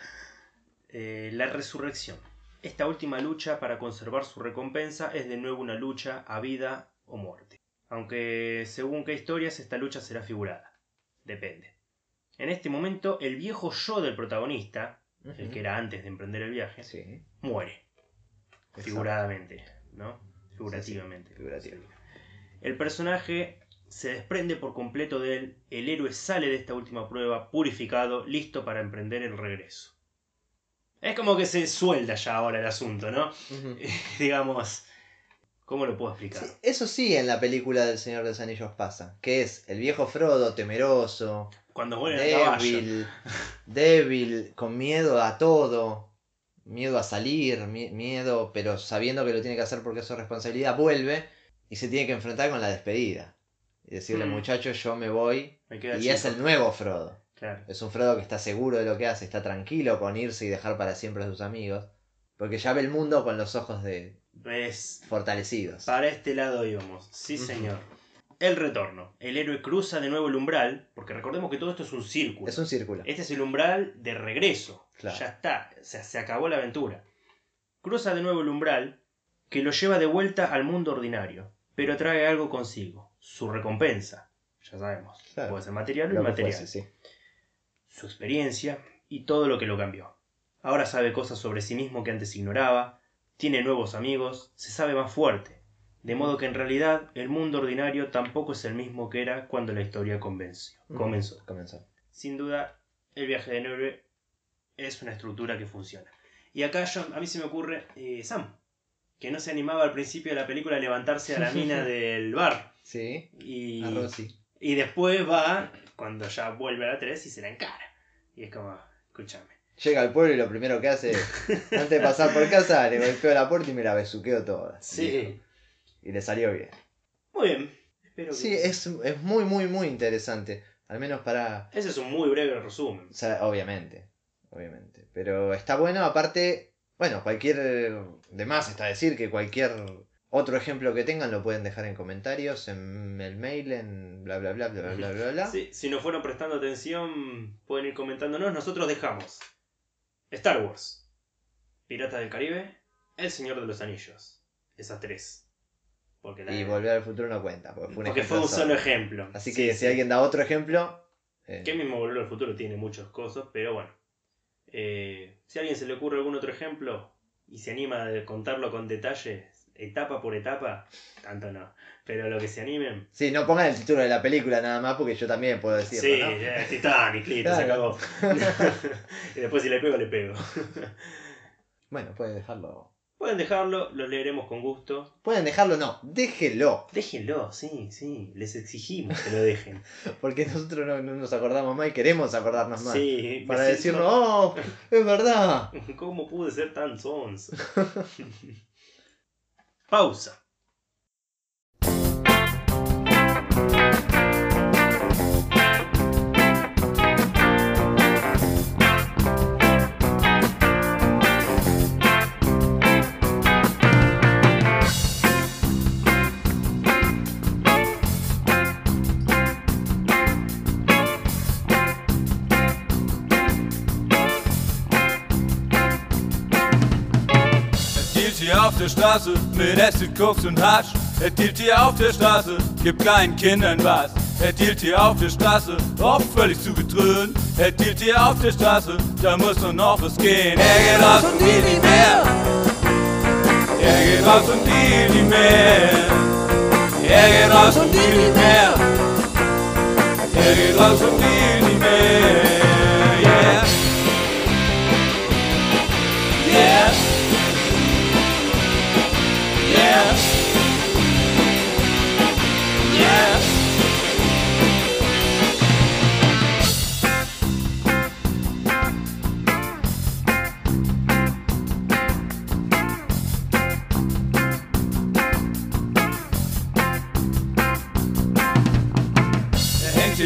Eh, la resurrección. Esta última lucha para conservar su recompensa es de nuevo una lucha a vida o muerte. Aunque según qué historias esta lucha será figurada. Depende. En este momento el viejo yo del protagonista, el que era antes de emprender el viaje, Sí, muere. exacto. Figuradamente, ¿no? Figurativamente. figurativo. El personaje se desprende por completo de él, el héroe sale de esta última prueba purificado, listo para emprender el regreso. Es como que se suelda ya ahora el asunto, ¿no? Digamos, ¿cómo lo puedo explicar? Sí, eso sí en la película del Señor de los Anillos pasa, que es el viejo Frodo temeroso, Cuando débil, débil, con miedo a todo, miedo a salir, mi- miedo, pero sabiendo que lo tiene que hacer porque es su responsabilidad, vuelve y se tiene que enfrentar con la despedida. Y decirle, Mm. muchachos, yo me voy. Me Y es el nuevo Frodo. Claro. Es un Frodo que está seguro de lo que hace, está tranquilo con irse y dejar para siempre a sus amigos. Porque ya ve el mundo con los ojos de Es... fortalecidos. Para este lado íbamos. Sí, señor. El retorno. El héroe cruza de nuevo el umbral, porque recordemos que todo esto es un círculo. Es un círculo. Este es el umbral de regreso. Claro. Ya está, o sea, se acabó la aventura. Cruza de nuevo el umbral, que lo lleva de vuelta al mundo ordinario, pero trae algo consigo, su recompensa. Ya sabemos, Claro. puede ser material o inmaterial. fuese, sí. Su experiencia y todo lo que lo cambió. Ahora sabe cosas sobre sí mismo que antes ignoraba, tiene nuevos amigos, se sabe más fuerte. De modo que en realidad el mundo ordinario tampoco es el mismo que era cuando la historia convenció- comenzó. Comenzó. Sin duda, el viaje de héroe es una estructura que funciona. Y acá yo- a mí se me ocurre eh, Sam, que no se animaba al principio de la película a levantarse a la mina del bar. Sí. Y, A Rosy. y después va, cuando ya vuelve a la 3 y se la encara. Y es como, escúchame. Llega al pueblo y lo primero que hace, antes de pasar por casa, le golpeo la puerta y me la besuqueo toda. Sí. Y le salió bien. Muy bien. Espero que... Sí, es, es muy, muy, muy interesante. Al menos para. Ese es un muy breve resumen. o sea, obviamente. Obviamente. Pero está bueno, aparte. Bueno, cualquier. De más está decir que cualquier otro ejemplo que tengan lo pueden dejar en comentarios, en el mail, en bla bla bla bla bla bla bla. bla. Sí, si no fueron prestando atención, pueden ir comentándonos. Nosotros dejamos Star Wars, Piratas del Caribe, El Señor de los Anillos. Esas tres. Porque, la- Y volver al futuro no cuenta, porque fue un, porque ejemplo fue un solo. ejemplo. Así Sí, que sí. si alguien da otro ejemplo. eh, Que mismo Volver al Futuro tiene muchas cosas, pero bueno. Eh, si a alguien se le ocurre algún otro ejemplo y se anima a contarlo con detalle, etapa por etapa, tanto no. Pero lo que se animen, Sí, no pongan el título de la película nada más porque yo también puedo decirlo, Sí, ¿no? ya, Titanic, listo, se acabó. y después si le pego, le pego. Bueno, pueden dejarlo. Pueden dejarlo, lo leeremos con gusto. Pueden dejarlo, no, déjenlo. Déjenlo, sí, sí, les exigimos que lo dejen. Porque nosotros no, no nos acordamos más y queremos acordarnos más. Sí, Para decirnos, siento- oh, es verdad. ¿Cómo pude ser tan sonso? Pausa. Der Straße mit Acid, Koks und Hasch. Er dealt hier auf der Straße, gibt kleinen Kindern was. Er dealt hier auf der Straße, oft völlig zugedröhnt. Er dealt hier auf der Straße, da muss doch noch was gehen. Er geht raus und will nicht mehr. Er geht raus und will nicht mehr. Er geht raus und will nicht mehr. Er geht raus und will nicht mehr. Yeah. Yeah.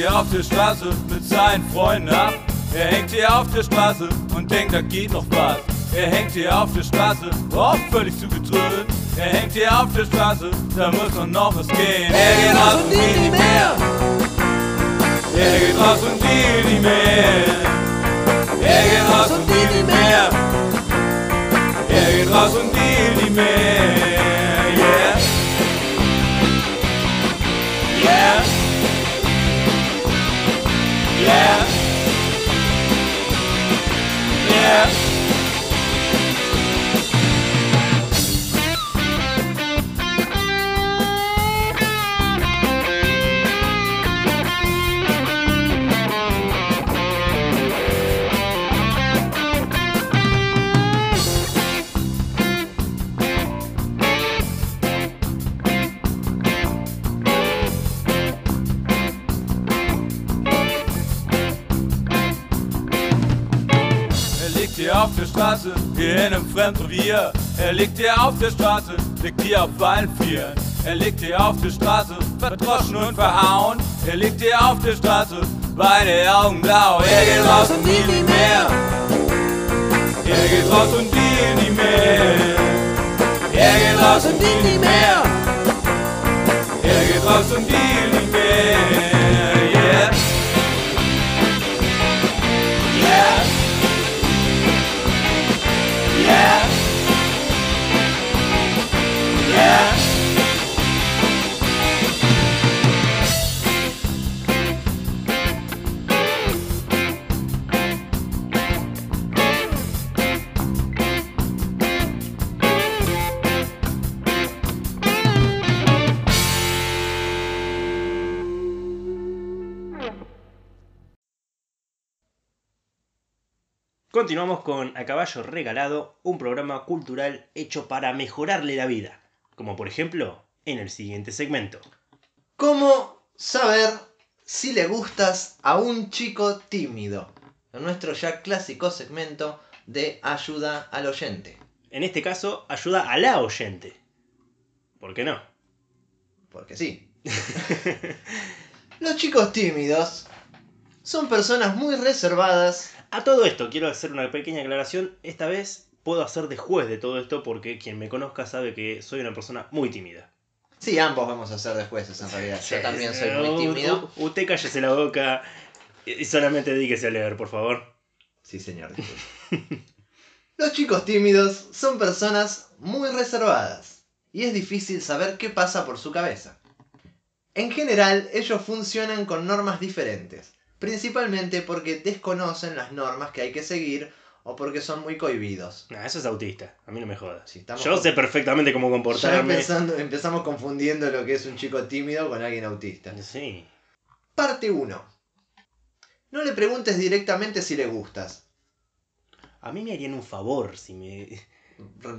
Hier auf der Straße mit seinen Freunden ab. Er hängt hier auf der Straße und denkt, da geht noch was. Er hängt hier auf der Straße, oft völlig zugedröhnt. Er hängt hier auf der Straße, da muss doch noch was gehen. Er geht raus und will nicht mehr. Er geht raus und will nicht mehr. Einem Fremdrevier. Er liegt hier auf der Straße, liegt hier auf allen Vieren. Er liegt hier auf der Straße, verdroschen und verhauen. Er liegt hier auf der Straße, beide Augen blau. Er geht raus und will nicht mehr. Er geht raus und will nicht mehr. Er geht raus und will nicht mehr. Er geht raus und viel nicht mehr. Yeah. Yeah. Continuamos con A Caballo Regalado, un programa cultural hecho para mejorarle la vida. Como por ejemplo, en el siguiente segmento. ¿Cómo saber si le gustas a un chico tímido? En nuestro ya clásico segmento de ayuda al oyente. En este caso, ayuda a la oyente. ¿Por qué no? Porque sí. Los chicos tímidos son personas muy reservadas. A todo esto, quiero hacer una pequeña aclaración. Esta vez puedo hacer de juez de todo esto porque quien me conozca sabe que soy una persona muy tímida. Sí, ambos vamos a ser de jueces en realidad. Yo también soy muy tímido. U- Usted cállese la boca y solamente dedíquese a leer, por favor. Sí, señor. Los chicos tímidos son personas muy reservadas y es difícil saber qué pasa por su cabeza. En general, ellos funcionan con normas diferentes, principalmente porque desconocen las normas que hay que seguir o porque son muy cohibidos. Nah, eso es autista. A mí no me jodas. Sí, Yo con- sé perfectamente cómo Ya comportarme. empezando- empezamos confundiendo lo que es un chico tímido con alguien autista. Sí. Parte 1. No le preguntes directamente si le gustas. A mí me harían un favor si me...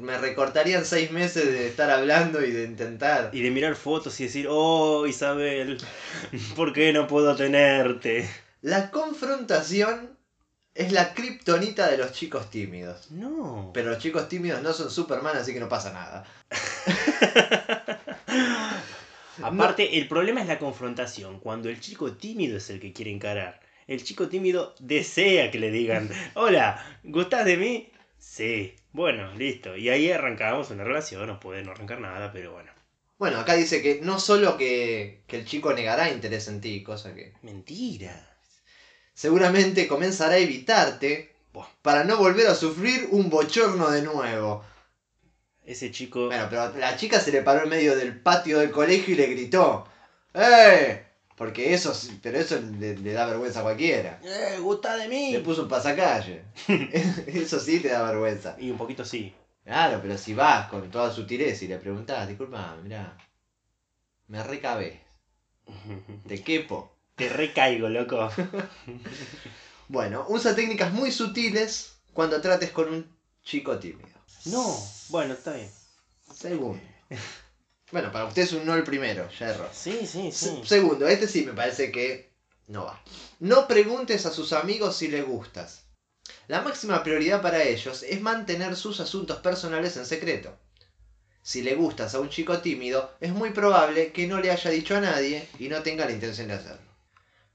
Me recortarían seis meses de estar hablando y de intentar. Y de mirar fotos y decir, oh Isabel, ¿por qué no puedo tenerte? La confrontación es la kriptonita de los chicos tímidos. No. Pero los chicos tímidos no son Superman, así que no pasa nada. Aparte, el problema es la confrontación. Cuando el chico tímido es el que quiere encarar. El chico tímido desea que le digan, hola, ¿gustás de mí? Sí. Bueno, listo. Y ahí arrancamos una relación. No puede no arrancar nada, pero bueno. Bueno, acá dice que no solo que, que el chico negará interés en ti, cosa que Mentira. Seguramente comenzará a evitarte Buah. para no volver a sufrir un bochorno de nuevo. Ese chico... Bueno, pero la chica se le paró en medio del patio del colegio y le gritó, ¡Eh! Porque eso, sí- pero eso le, le da vergüenza a cualquiera. ¡Eh, gusta de mí! Le puso un pasacalle. eso sí te da vergüenza. Y un poquito sí. Claro, pero si vas con toda sutileza y le preguntás, disculpa, mirá, me recabé, te quepo. Te recaigo, loco. Bueno, usa técnicas muy sutiles cuando trates con un chico tímido. No, bueno, está bien. Segundo. Bueno, para usted es un no el primero, ya erró. Sí, sí, sí. Se- Segundo, este sí me parece que no va. No preguntes a sus amigos si le gustas. La máxima prioridad para ellos es mantener sus asuntos personales en secreto. Si le gustas a un chico tímido, es muy probable que no le haya dicho a nadie y no tenga la intención de hacerlo.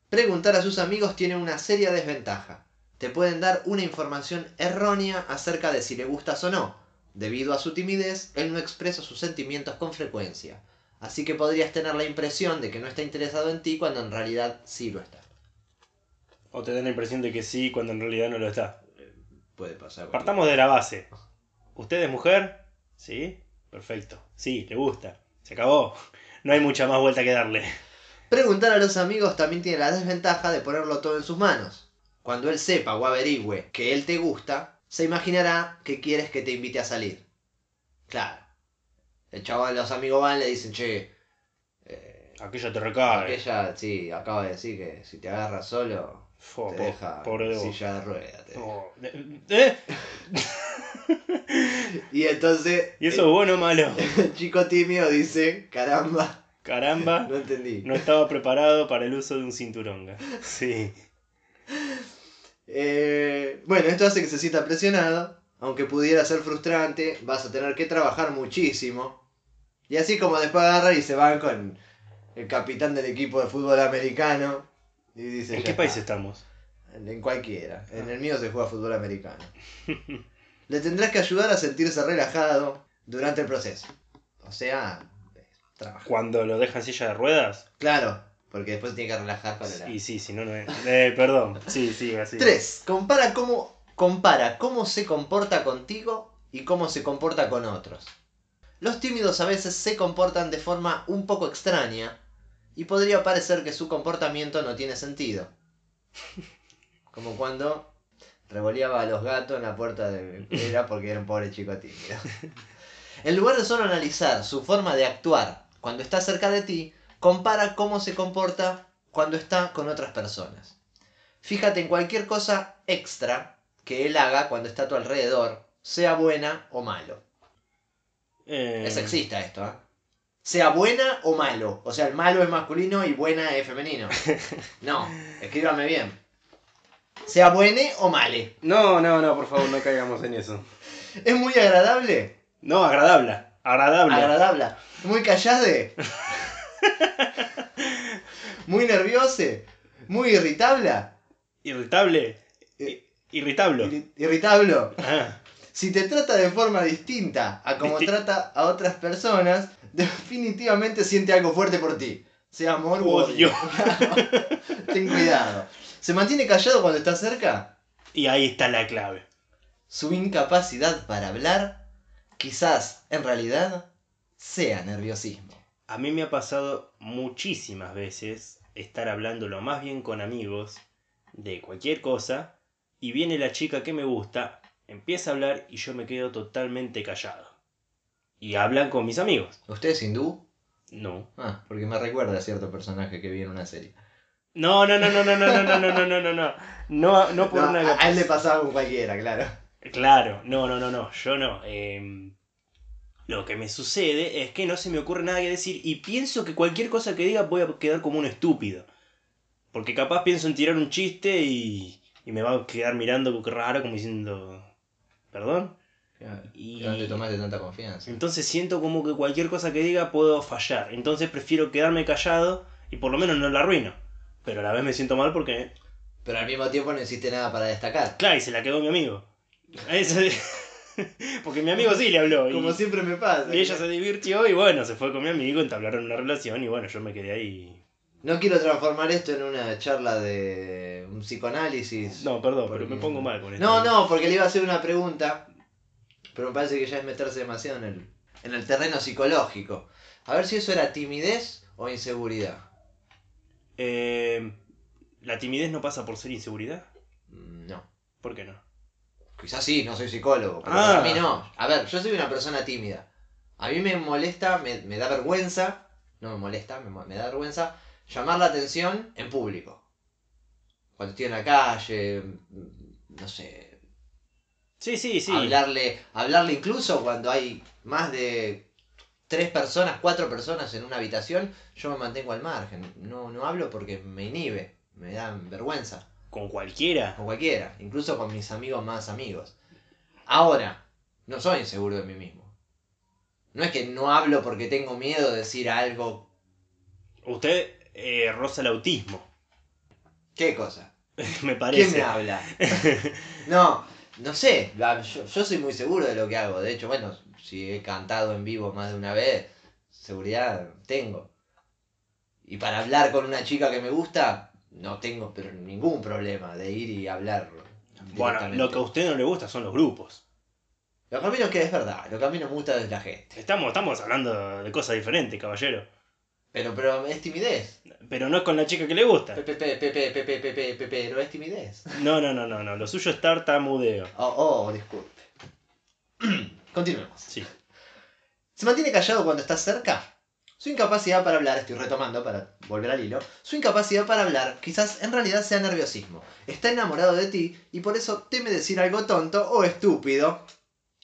Preguntar a sus amigos tiene una seria desventaja. Te pueden dar una información errónea acerca de si le gustas o no. Debido a su timidez, él no expresa sus sentimientos con frecuencia. Así que podrías tener la impresión de que no está interesado en ti cuando en realidad sí lo está. O te da la impresión de que sí cuando en realidad no lo está. Puede pasar. Partamos de la base. ¿Usted es mujer? Sí. Perfecto. Sí, le gusta. Se acabó. No hay mucha más vuelta que darle. Preguntar a los amigos también tiene la desventaja de ponerlo todo en sus manos. Cuando él sepa o averigüe que él te gusta, se imaginará que quieres que te invite a salir. Claro. El chaval, los amigos van y le dicen, che, eh, Aquello te recae. aquella, sí, acaba de decir que si te agarra solo, te po- deja pobre de vos. silla de ruedas. te. Oh, ¿Eh? Y entonces, ¿Y eso es bueno o malo? el chico tímido dice, caramba, Caramba. no entendí. No estaba preparado para el uso de un cinturonga. Sí. Eh, bueno, esto hace que se sienta presionado. Aunque pudiera ser frustrante, vas a tener que trabajar muchísimo. Y así como después agarra y se van con el capitán del equipo de fútbol americano. Y dice, ¿En "Ya qué está". país estamos? En cualquiera. En el mío se juega fútbol americano. Le tendrás que ayudar a sentirse relajado durante el proceso. O sea, trabaja. Cuando lo deja en silla de ruedas. Claro, porque después tiene que relajar para la... Sí, sí, sí, no, no es. Eh, perdón. Sí, sí, así. 3. Compara cómo, compara cómo se comporta contigo y cómo se comporta con otros. Los tímidos a veces se comportan de forma un poco extraña y podría parecer que su comportamiento no tiene sentido. Como cuando revoleaba a los gatos en la puerta de era porque era un pobre chico tímido. En lugar de solo analizar su forma de actuar cuando está cerca de ti, compara cómo se comporta cuando está con otras personas. Fíjate en cualquier cosa extra que él haga cuando está a tu alrededor, sea buena o malo. Eh, Es sexista esto, ¿eh? Sea buena o malo. O sea, el malo es masculino y buena es femenino. No, escríbame bien. Sea buene o male. No, no, no, por favor, no caigamos en eso. ¿Es muy agradable? No, agradable. Agradable. Agradable. ¿Muy callade? ¿Muy nerviose? ¿Muy irritable? Irritable. I- Irritable. Irri- ¿Irritable? Ah, Si te trata de forma distinta a como Disti- trata a otras personas, definitivamente siente algo fuerte por ti. Sea amor u. Odio. Ten cuidado. ¿Se mantiene callado cuando está cerca? y ahí está la clave. Su incapacidad para hablar, quizás en realidad, sea nerviosismo. A mí me ha pasado muchísimas veces estar hablando lo más bien con amigos de cualquier cosa y viene la chica que me gusta, empieza a hablar y yo me quedo totalmente callado. Y hablan con mis amigos. ¿Usted es hindú? No. Ah, porque me recuerda a cierto personaje que vi en una serie. No, no, no, no, no, no, no, no, no, no, no, no, no. No, no por No, una... a él le pasaba con cualquiera, claro. Claro, no, no, no, no, yo no. Em, lo que me sucede es que no se me ocurre nada que decir y pienso que cualquier cosa que diga voy a quedar como un estúpido. Porque capaz pienso en tirar un chiste y, y me va a quedar mirando raro como diciendo... ¿Perdón? Y- ¿Y dónde tomaste tanta confianza? Entonces siento como que cualquier cosa que diga puedo fallar. Entonces prefiero quedarme callado y por lo menos no la arruino. Pero a la vez me siento mal porque... Pero al mismo tiempo no hiciste nada para destacar. Claro, y se la quedó mi amigo. Porque mi amigo sí le habló. y- Como siempre me pasa. Y ella se divirtió y bueno, se fue con mi amigo, entablaron una relación y bueno, yo me quedé ahí. No quiero transformar esto en una charla de un psicoanálisis. No, perdón, Porque- pero me pongo mal con esto. No, no, porque le iba a hacer una pregunta, pero me parece que ya es meterse demasiado en el, en el terreno psicológico. A ver si eso era timidez o inseguridad. Eh, ¿La timidez no pasa por ser inseguridad? Mm, No. ¿Por qué no? Quizás sí, no soy psicólogo, pero Ah. para mí no. A ver, yo soy una persona tímida. A mí me molesta, me, me da vergüenza, no me molesta, me, me da vergüenza llamar la atención en público. Cuando estoy en la calle, no sé, Sí, sí, sí. hablarle, hablarle incluso cuando hay más de tres personas, cuatro personas en una habitación, yo me mantengo al margen. No, no hablo porque me inhibe, me da vergüenza. Con cualquiera. Con cualquiera, incluso con mis amigos más amigos. Ahora, no soy inseguro de mí mismo. No es que no hablo porque tengo miedo de decir algo. Usted eh, roza el autismo, ¿Qué cosa? me ¿Quién parece. me habla? No, no sé. Yo, yo soy muy seguro de lo que hago. De hecho, bueno, si he cantado en vivo más de una vez, seguridad tengo. Y para hablar con una chica que me gusta, no tengo pero ningún problema de ir y hablar. Bueno, lo que a usted no le gusta son los grupos. Lo que a mí no que es verdad, lo que a mí no me gusta es la gente. Estamos, estamos hablando de cosas diferentes, caballero. Pero, pero es timidez. Pero no es con la chica que le gusta. Pepe, pepe, pepe, pepe, pepe, pepe, pero es timidez. No, no, no, no, no. Lo suyo es tartamudeo. Oh, oh, disculpe. Continuemos. Sí. ¿Se mantiene callado cuando está cerca? Su incapacidad para hablar, estoy retomando para volver al hilo, su incapacidad para hablar quizás en realidad sea nerviosismo. Está enamorado de ti y por eso teme decir algo tonto o estúpido.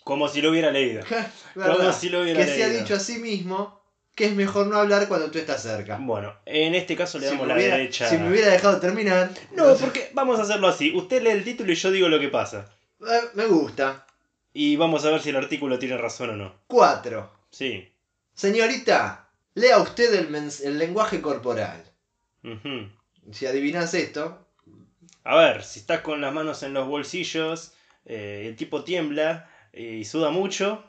Como si lo hubiera leído. Como si lo hubiera que se ha dicho a sí mismo que es mejor no hablar cuando tú estás cerca. Bueno, en este caso le Si damos me, la hubiera, derecha. si me hubiera dejado terminar. No, porque vamos a hacerlo así. Usted lee el título y yo digo lo que pasa. Eh, me gusta. Y vamos a ver si el artículo tiene razón o no. 4. Sí. Señorita, lea usted el, el lenguaje corporal. Si adivinas esto, A ver, si estás con las manos en los bolsillos, eh, el tipo tiembla eh, y suda mucho,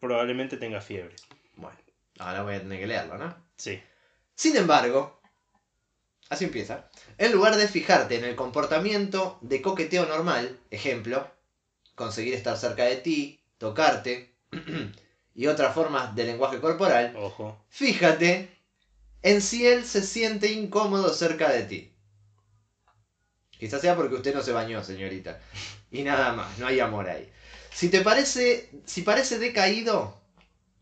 probablemente tenga fiebre. bueno. Ahora voy a tener que leerlo, ¿no? Sí. Sin embargo, así empieza. En lugar de fijarte en el comportamiento de coqueteo normal, ejemplo, conseguir estar cerca de ti, tocarte y otras formas de lenguaje corporal, Ojo. fíjate en si él se siente incómodo cerca de ti. Quizás sea porque usted no se bañó, señorita. Y nada más, no hay amor ahí. Si te parece, si parece decaído,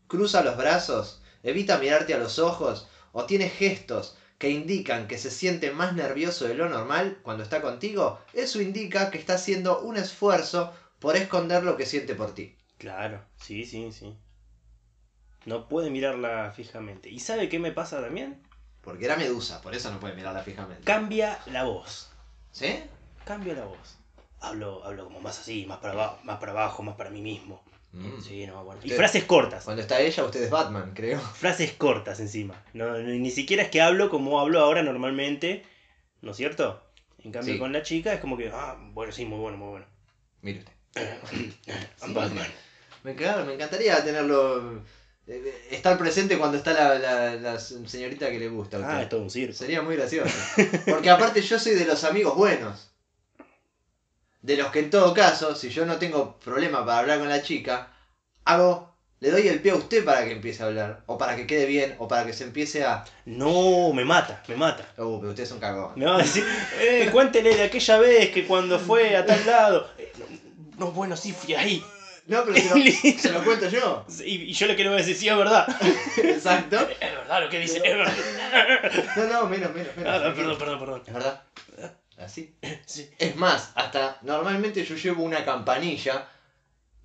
cruza los brazos, evita mirarte a los ojos o tiene gestos que indican que se siente más nervioso de lo normal cuando está contigo, eso indica que está haciendo un esfuerzo por esconder lo que siente por ti. Claro, sí, sí, sí. No puede mirarla fijamente. ¿Y sabe qué me pasa también? Porque era medusa, por eso no puede mirarla fijamente. Cambia la voz. ¿Sí? Cambia la voz. Hablo, hablo como más así, más para abajo, más para abajo, más para mí mismo. Mm. Sí, no, bueno. Y Usted- frases cortas. Cuando está ella, usted es Batman, creo. Frases cortas encima. No, ni siquiera es que hablo como hablo ahora normalmente, ¿no es cierto? En cambio Sí. con la chica es como que, ah, bueno, sí, muy bueno, muy bueno. Mire usted. I'm Batman. Me, me encantaría tenerlo. Eh, estar presente cuando está la, la- la señorita que le gusta. Ah, es todo un circo. Sería muy gracioso. Porque aparte yo soy de los amigos buenos. De los que en todo caso, si yo no tengo problema para hablar con la chica, hago. Le doy el pie a usted para que empiece a hablar. O para que quede bien. O para que se empiece a. No, me mata, me mata. Oh, pero usted es un cagón. Me va a decir, eh, cuéntele de aquella vez que cuando fue a tal lado. Eh, no, no, bueno, sí, fui ahí. No, pero se lo, se lo cuento yo. Y, y yo le quiero decir, sí, es verdad. Exacto. Es verdad lo que dice, es verdad. No, no, menos, menos, menos. Ah, perdón, perdón, perdón. ¿Es verdad? Así. Sí. Es más, hasta normalmente yo llevo una campanilla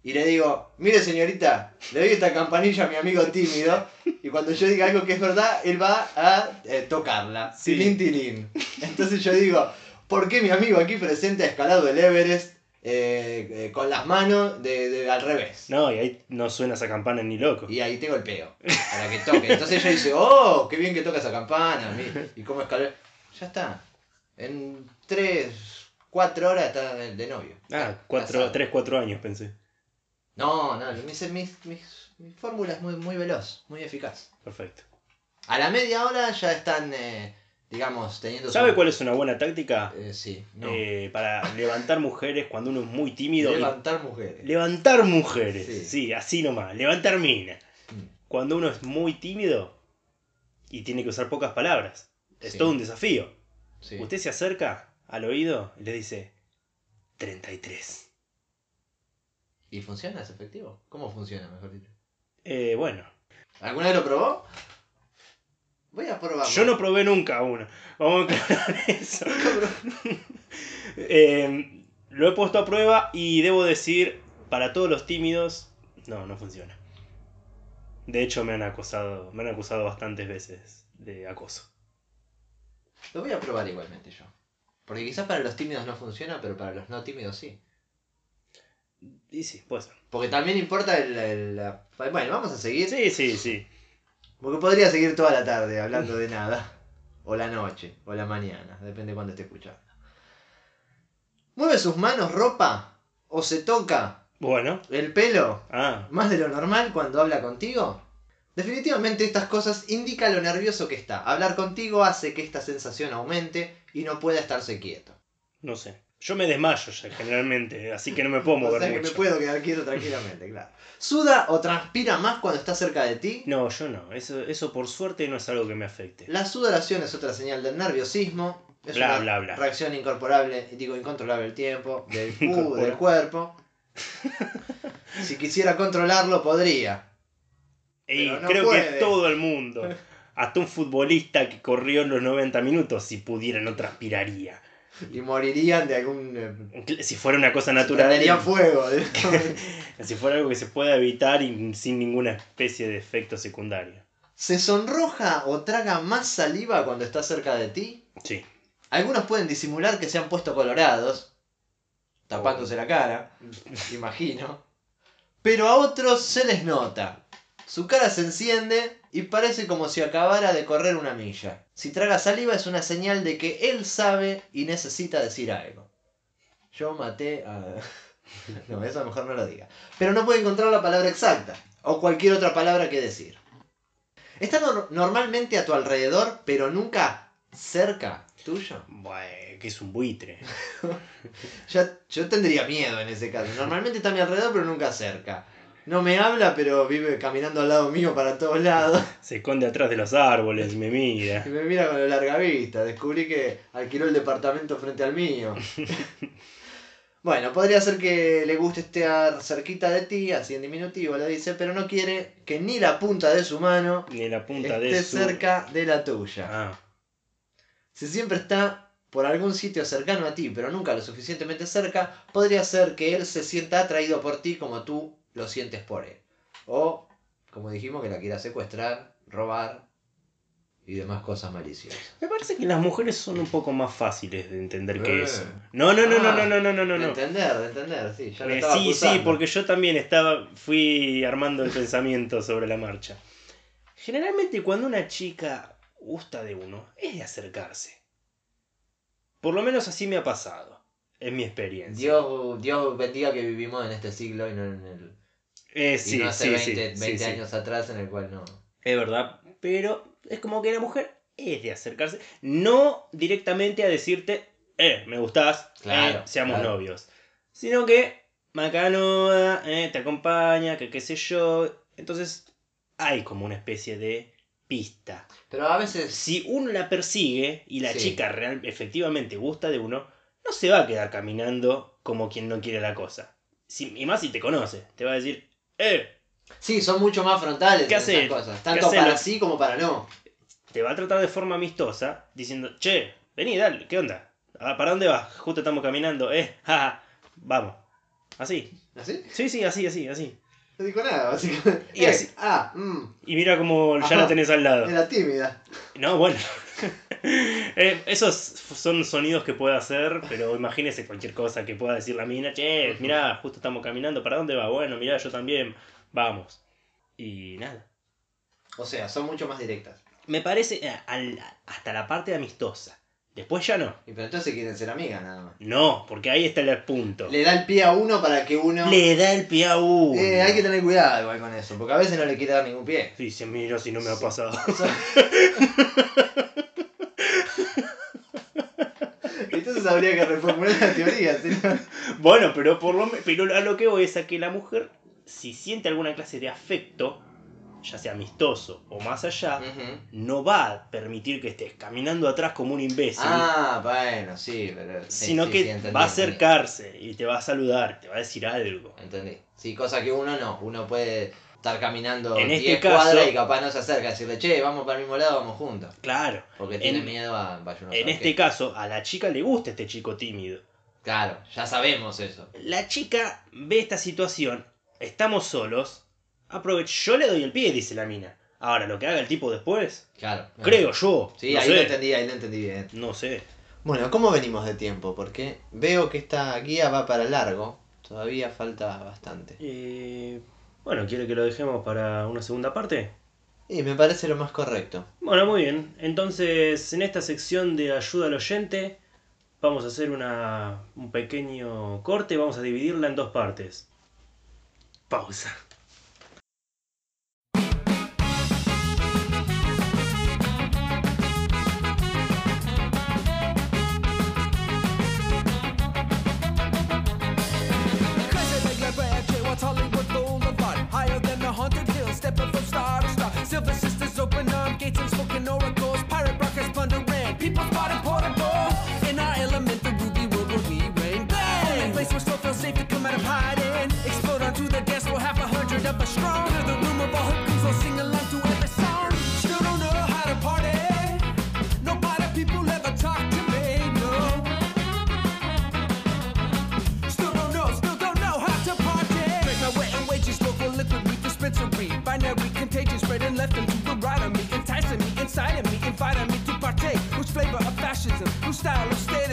y le digo, mire señorita, le doy esta campanilla a mi amigo tímido y cuando yo diga algo que es verdad, él va a eh, tocarla. Sí. Tilín, tilín. Entonces yo digo, ¿por qué mi amigo aquí presente ha escalado el Everest eh, eh, con las manos de, de- al revés? No, y ahí no suena esa campana ni loco. Y ahí te golpeo para que toque. Entonces ella dice, oh, qué bien que toca esa campana. ¿Y cómo escaló? Ya está. En 3, 4 horas está de de novio. Ah, cuatro, tres, cuatro años pensé. No, no, mis, mis, mis- mi fórmula es muy, muy veloz, muy eficaz. Perfecto. A la media hora ya están, eh, digamos, teniendo su- ¿Sabe cuál es una buena táctica? Eh, sí, no. Eh, para levantar mujeres cuando uno es muy tímido. y- Levantar mujeres. Levantar mujeres. Sí. Sí. así nomás. Levantar minas. Mm. Cuando uno es muy tímido y tiene que usar pocas palabras. Es Sí. todo un desafío. Sí. Usted se acerca al oído y le dice 33. ¿Y funciona? ¿Es efectivo? ¿Cómo funciona, mejor dicho? Eh, bueno, ¿Alguna vez lo probó? Voy a probar. yo no probé nunca uno. Vamos a aclarar eso. Eh, lo he puesto a prueba y debo decir, para todos los tímidos, no, no funciona. De hecho, me han acosado, me han acusado bastantes veces de acoso. Lo voy a probar igualmente yo. Porque quizás para los tímidos no funciona, pero para los no tímidos sí. Y sí, puede ser. Porque también importa el, el- la- Bueno, vamos a seguir. Sí, sí, sí. Porque podría seguir toda la tarde hablando de nada. O la noche, o la mañana, depende de cuándo esté escuchando. ¿Mueve sus manos ropa? ¿O se toca Bueno. el pelo Ah, más de lo normal cuando habla contigo? Definitivamente estas cosas indican lo nervioso que está. Hablar contigo hace que esta sensación aumente y no pueda estarse quieto. no sé. Yo me desmayo ya generalmente, así que no me puedo O mover sea que mucho. me puedo quedar quieto tranquilamente, claro. ¿Suda o transpira más cuando está cerca de ti? No, yo no. Eso, eso por suerte no es algo que me afecte. La sudoración es otra señal del nerviosismo. Es Bla, una bla, bla. reacción incorporable, digo incontrolable el tiempo, del, Incorpora. del cuerpo. si quisiera controlarlo, podría. Y no creo puede. que todo el mundo, hasta un futbolista que corrió los 90 minutos, si pudiera no transpiraría. Y morirían de algún... eh, Si fuera una cosa natural, prendería fuego. si fuera algo que se pueda evitar y sin ninguna especie de efecto secundario. ¿Se sonroja o traga más saliva cuando está cerca de ti? Sí. Algunos pueden disimular que se han puesto colorados, tapándose la cara, imagino. Pero a otros se les nota. Su cara se enciende y parece como si acabara de correr una milla. Si traga saliva es una señal de que él sabe y necesita decir algo. Yo maté a... No, eso mejor no lo diga. Pero no puede encontrar la palabra exacta o cualquier otra palabra que decir. Está nor- normalmente a tu alrededor, pero nunca cerca tuyo. Bueno, que es un buitre. Ya, yo tendría miedo en ese caso. Normalmente está a mi alrededor, pero nunca cerca. No me habla, pero vive caminando al lado mío para todos lados. Se esconde atrás de los árboles y me Y mira. me mira con la larga vista. Descubrí que alquiló el departamento frente al mío. bueno, podría ser que le guste estar cerquita de ti, así en diminutivo lo dice, pero no quiere que ni la punta de su mano Ni la punta esté de su... cerca de la tuya. Ah, Si siempre está por algún sitio cercano a ti, pero nunca lo suficientemente cerca, podría ser que él se sienta atraído por ti como tú lo sientes por él. O, como dijimos, que la quiera secuestrar, robar y demás cosas maliciosas. me parece que las mujeres son un poco más fáciles de entender que Eh. eso. No, no, no, no, Ah, no, no, no, no, no. De entender, de entender, sí. Ya lo Eh, estaba sí, sí, porque yo también estaba, fui armando el pensamiento sobre la marcha. Generalmente cuando una chica gusta de uno, es de acercarse. Por lo menos así me ha pasado, es mi experiencia. Dios, Dios bendiga que vivimos en este siglo y no en el. Eh, y no hace sí, 20, sí, 20 sí, sí. años atrás en el cual no. Es verdad, pero es como que la mujer es de acercarse, no directamente a decirte, eh, me gustás, Claro, eh, seamos claro. novios, sino que macanoda, eh, te acompaña, que qué sé yo, entonces hay como una especie de pista. Pero a veces. Si uno la persigue y la Sí. chica real, efectivamente gusta de uno, no se va a quedar caminando como quien no quiere la cosa. Si- y más si te conoce, te va a decir, eh, Sí, son mucho más frontales ¿Qué en haces? esas cosas. ¿Qué Tanto para sí como para no. te va a tratar de forma amistosa, diciendo, che, vení, dale, ¿qué onda? Ah, ¿Para dónde vas? Justo estamos caminando, eh, jaja, vamos. Así. ¿Así? Sí, sí, así, así, así. No dijo nada, básicamente. Y Eh, así- Ah, mm, Y mira como ya Ajá. la tenés al lado. era tímida. No, bueno. Eh, esos son sonidos que puede hacer, pero imagínese cualquier cosa que pueda decir la mina. Che, mirá, justo estamos caminando, ¿para dónde va? Bueno, mirá, yo también. Vamos. Y nada. O sea, son mucho más directas. Me parece eh, al- hasta la parte amistosa. Después ya no. Y pero entonces quieren ser amigas nada más. No, porque ahí está el punto. Le da el pie a uno para que uno. Le da el pie a uno. Eh, hay que tener cuidado igual con eso, porque a veces no le quiere dar ningún pie. Sí, se mira si no me ha pasado. Entonces habría que reformular la teoría, ¿sí? bueno, pero por lo pero a lo que voy es a que la mujer, si siente alguna clase de afecto, ya sea amistoso o más allá, no va a permitir que estés caminando atrás como un imbécil, Ah, bueno, sí, pero. sí, sino sí, que sí, entendí, va a entendí. acercarse y te va a saludar, te va a decir algo. Entendí. Sí, cosa que uno no. Uno puede estar caminando En 10 este caso- cuadras y capaz no se acerca a decirle, che, vamos para el mismo lado, vamos juntos. Claro. Porque tiene En- miedo a. Vaya uno a En este qué. caso, a la chica le gusta este chico tímido. Claro, ya sabemos eso. La chica ve esta situación, estamos solos, aprovecha, yo le doy el pie, dice la mina. Ahora, lo que haga el tipo después, Claro. creo yo. Sí, no ahí sé. lo entendí, ahí lo entendí bien. No sé. Bueno, ¿cómo venimos de tiempo? Porque veo que esta guía va para largo. Todavía falta bastante. Eh, bueno, ¿quiere que lo dejemos para una segunda parte? Y me parece lo más correcto. Bueno, muy bien. Entonces, en esta sección de ayuda al oyente, vamos a hacer una, un pequeño corte. Vamos a dividirla en dos partes. Pausa. Open arm gates and smoking oracles. Pirate rockets plundering. People spotted portable. In our element, the ruby world where we reign. Bang! Only place where still feel safe to come out of hiding. Explode onto the dance floor, half a hundred of us strong.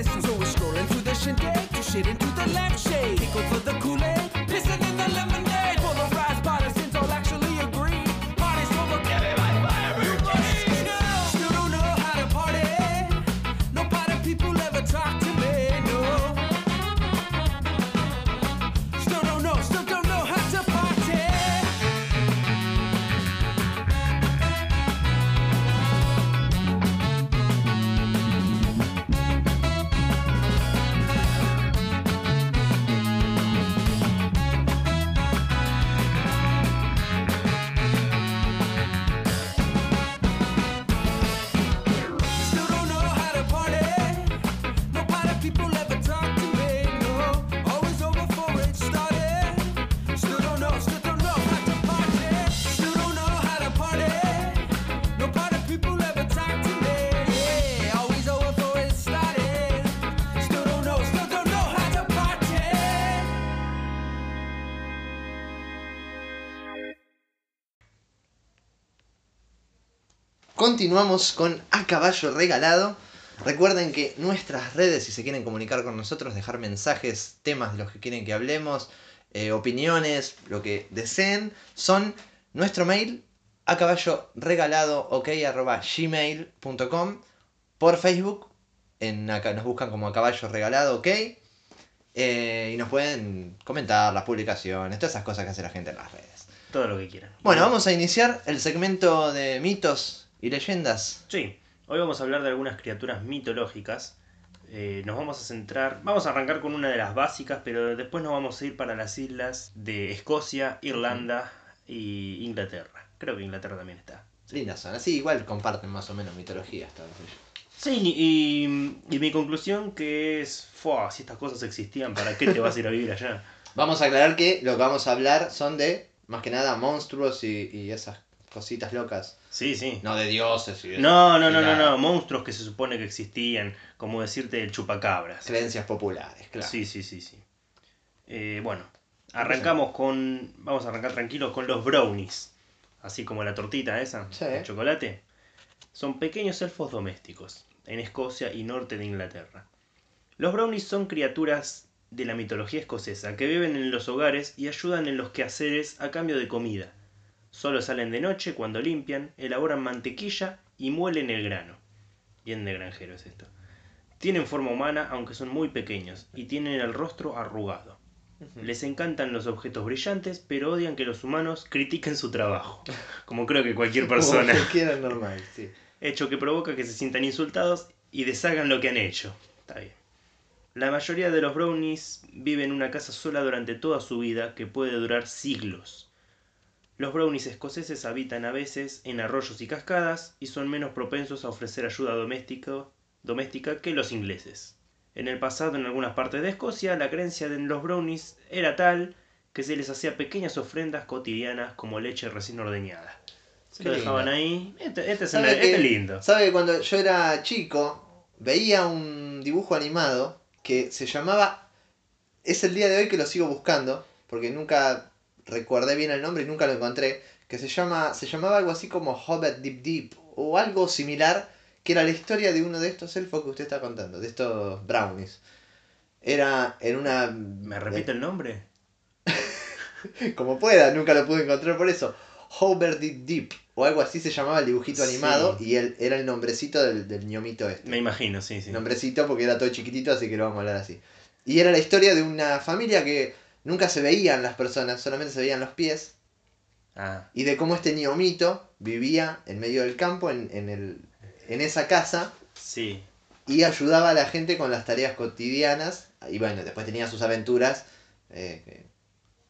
Is always scrolling through the shindig, to shit into the lampshade. Pickle for the Kool-Aid, continuamos con A Caballo Regalado. Recuerden que nuestras redes, si se quieren comunicar con nosotros, dejar mensajes, temas de los que quieren que hablemos, eh, opiniones, lo que deseen, son nuestro mail a caballo regalado ok arroba gmail.com por Facebook en acá nos buscan como a caballo regalado ok eh, y nos pueden comentar las publicaciones todas esas cosas que hace la gente en las redes Todo lo que quieran. bueno vamos a iniciar el segmento de mitos y leyendas Sí, hoy vamos a hablar de algunas criaturas mitológicas. Eh, nos vamos a centrar, vamos a arrancar con una de las básicas, pero después nos vamos a ir para las islas de Escocia, Irlanda y Inglaterra. Creo que Inglaterra también está. lindas son así igual comparten más o menos todos ellos Sí, y, y mi conclusión que es, "Fua, si estas cosas existían, ¿para qué te vas a ir a vivir allá? vamos a aclarar que lo que vamos a hablar son de más que nada monstruos y, y esas cositas locas Sí, sí. no de dioses y de No, no, no, no, no, monstruos que se supone que existían, como decirte el chupacabras. creencias populares claro Sí, sí, sí, sí. Eh, bueno, arrancamos con. Vamos a arrancar tranquilos con los brownies. Así como la tortita esa, Sí. de chocolate. Son pequeños elfos domésticos, en Escocia y norte de Inglaterra. Los brownies son criaturas de la mitología escocesa que viven en los hogares y ayudan en los quehaceres a cambio de comida. Solo salen de noche cuando limpian, elaboran mantequilla y muelen el grano. Bien de granjero es esto. Tienen forma humana aunque son muy pequeños y tienen el rostro arrugado. Les encantan los objetos brillantes, pero odian que los humanos critiquen su trabajo, como creo que cualquier persona. Como normal, sí. Hecho que provoca que se sientan insultados y deshagan lo que han hecho. Está bien. La mayoría de los brownies viven en una casa sola durante toda su vida, que puede durar siglos. Los brownies escoceses habitan a veces en arroyos y cascadas y son menos propensos a ofrecer ayuda doméstica que los ingleses. En el pasado, en algunas partes de Escocia, la creencia en los brownies era tal que se les hacía pequeñas ofrendas cotidianas como leche recién ordeñada. Se Qué lo dejaban lindo. ahí. Este, este es, ¿Sabe este que- lindo. ¿Sabe que cuando yo era chico veía un dibujo animado que se llamaba Es el día de hoy que lo sigo buscando porque nunca recordé bien el nombre y nunca lo encontré que se llama se llamaba algo así como Hobbit Deep Deep o algo similar que era la historia de uno de estos elfos que usted está contando de estos brownies era en una ¿Me repite el nombre? como pueda, nunca lo pude encontrar por eso. Hover Deep Deep, o algo así se llamaba el dibujito Sí. animado, y él era el nombrecito del, del ñomito este. Me imagino, sí, sí. Nombrecito porque era todo chiquitito, así que lo vamos a hablar así. Y era la historia de una familia que nunca se veían las personas, solamente se veían los pies, Ah, y de cómo este ñomito vivía en medio del campo, en, en, el, en esa casa, sí. y ayudaba a la gente con las tareas cotidianas, y bueno, después tenía sus aventuras eh,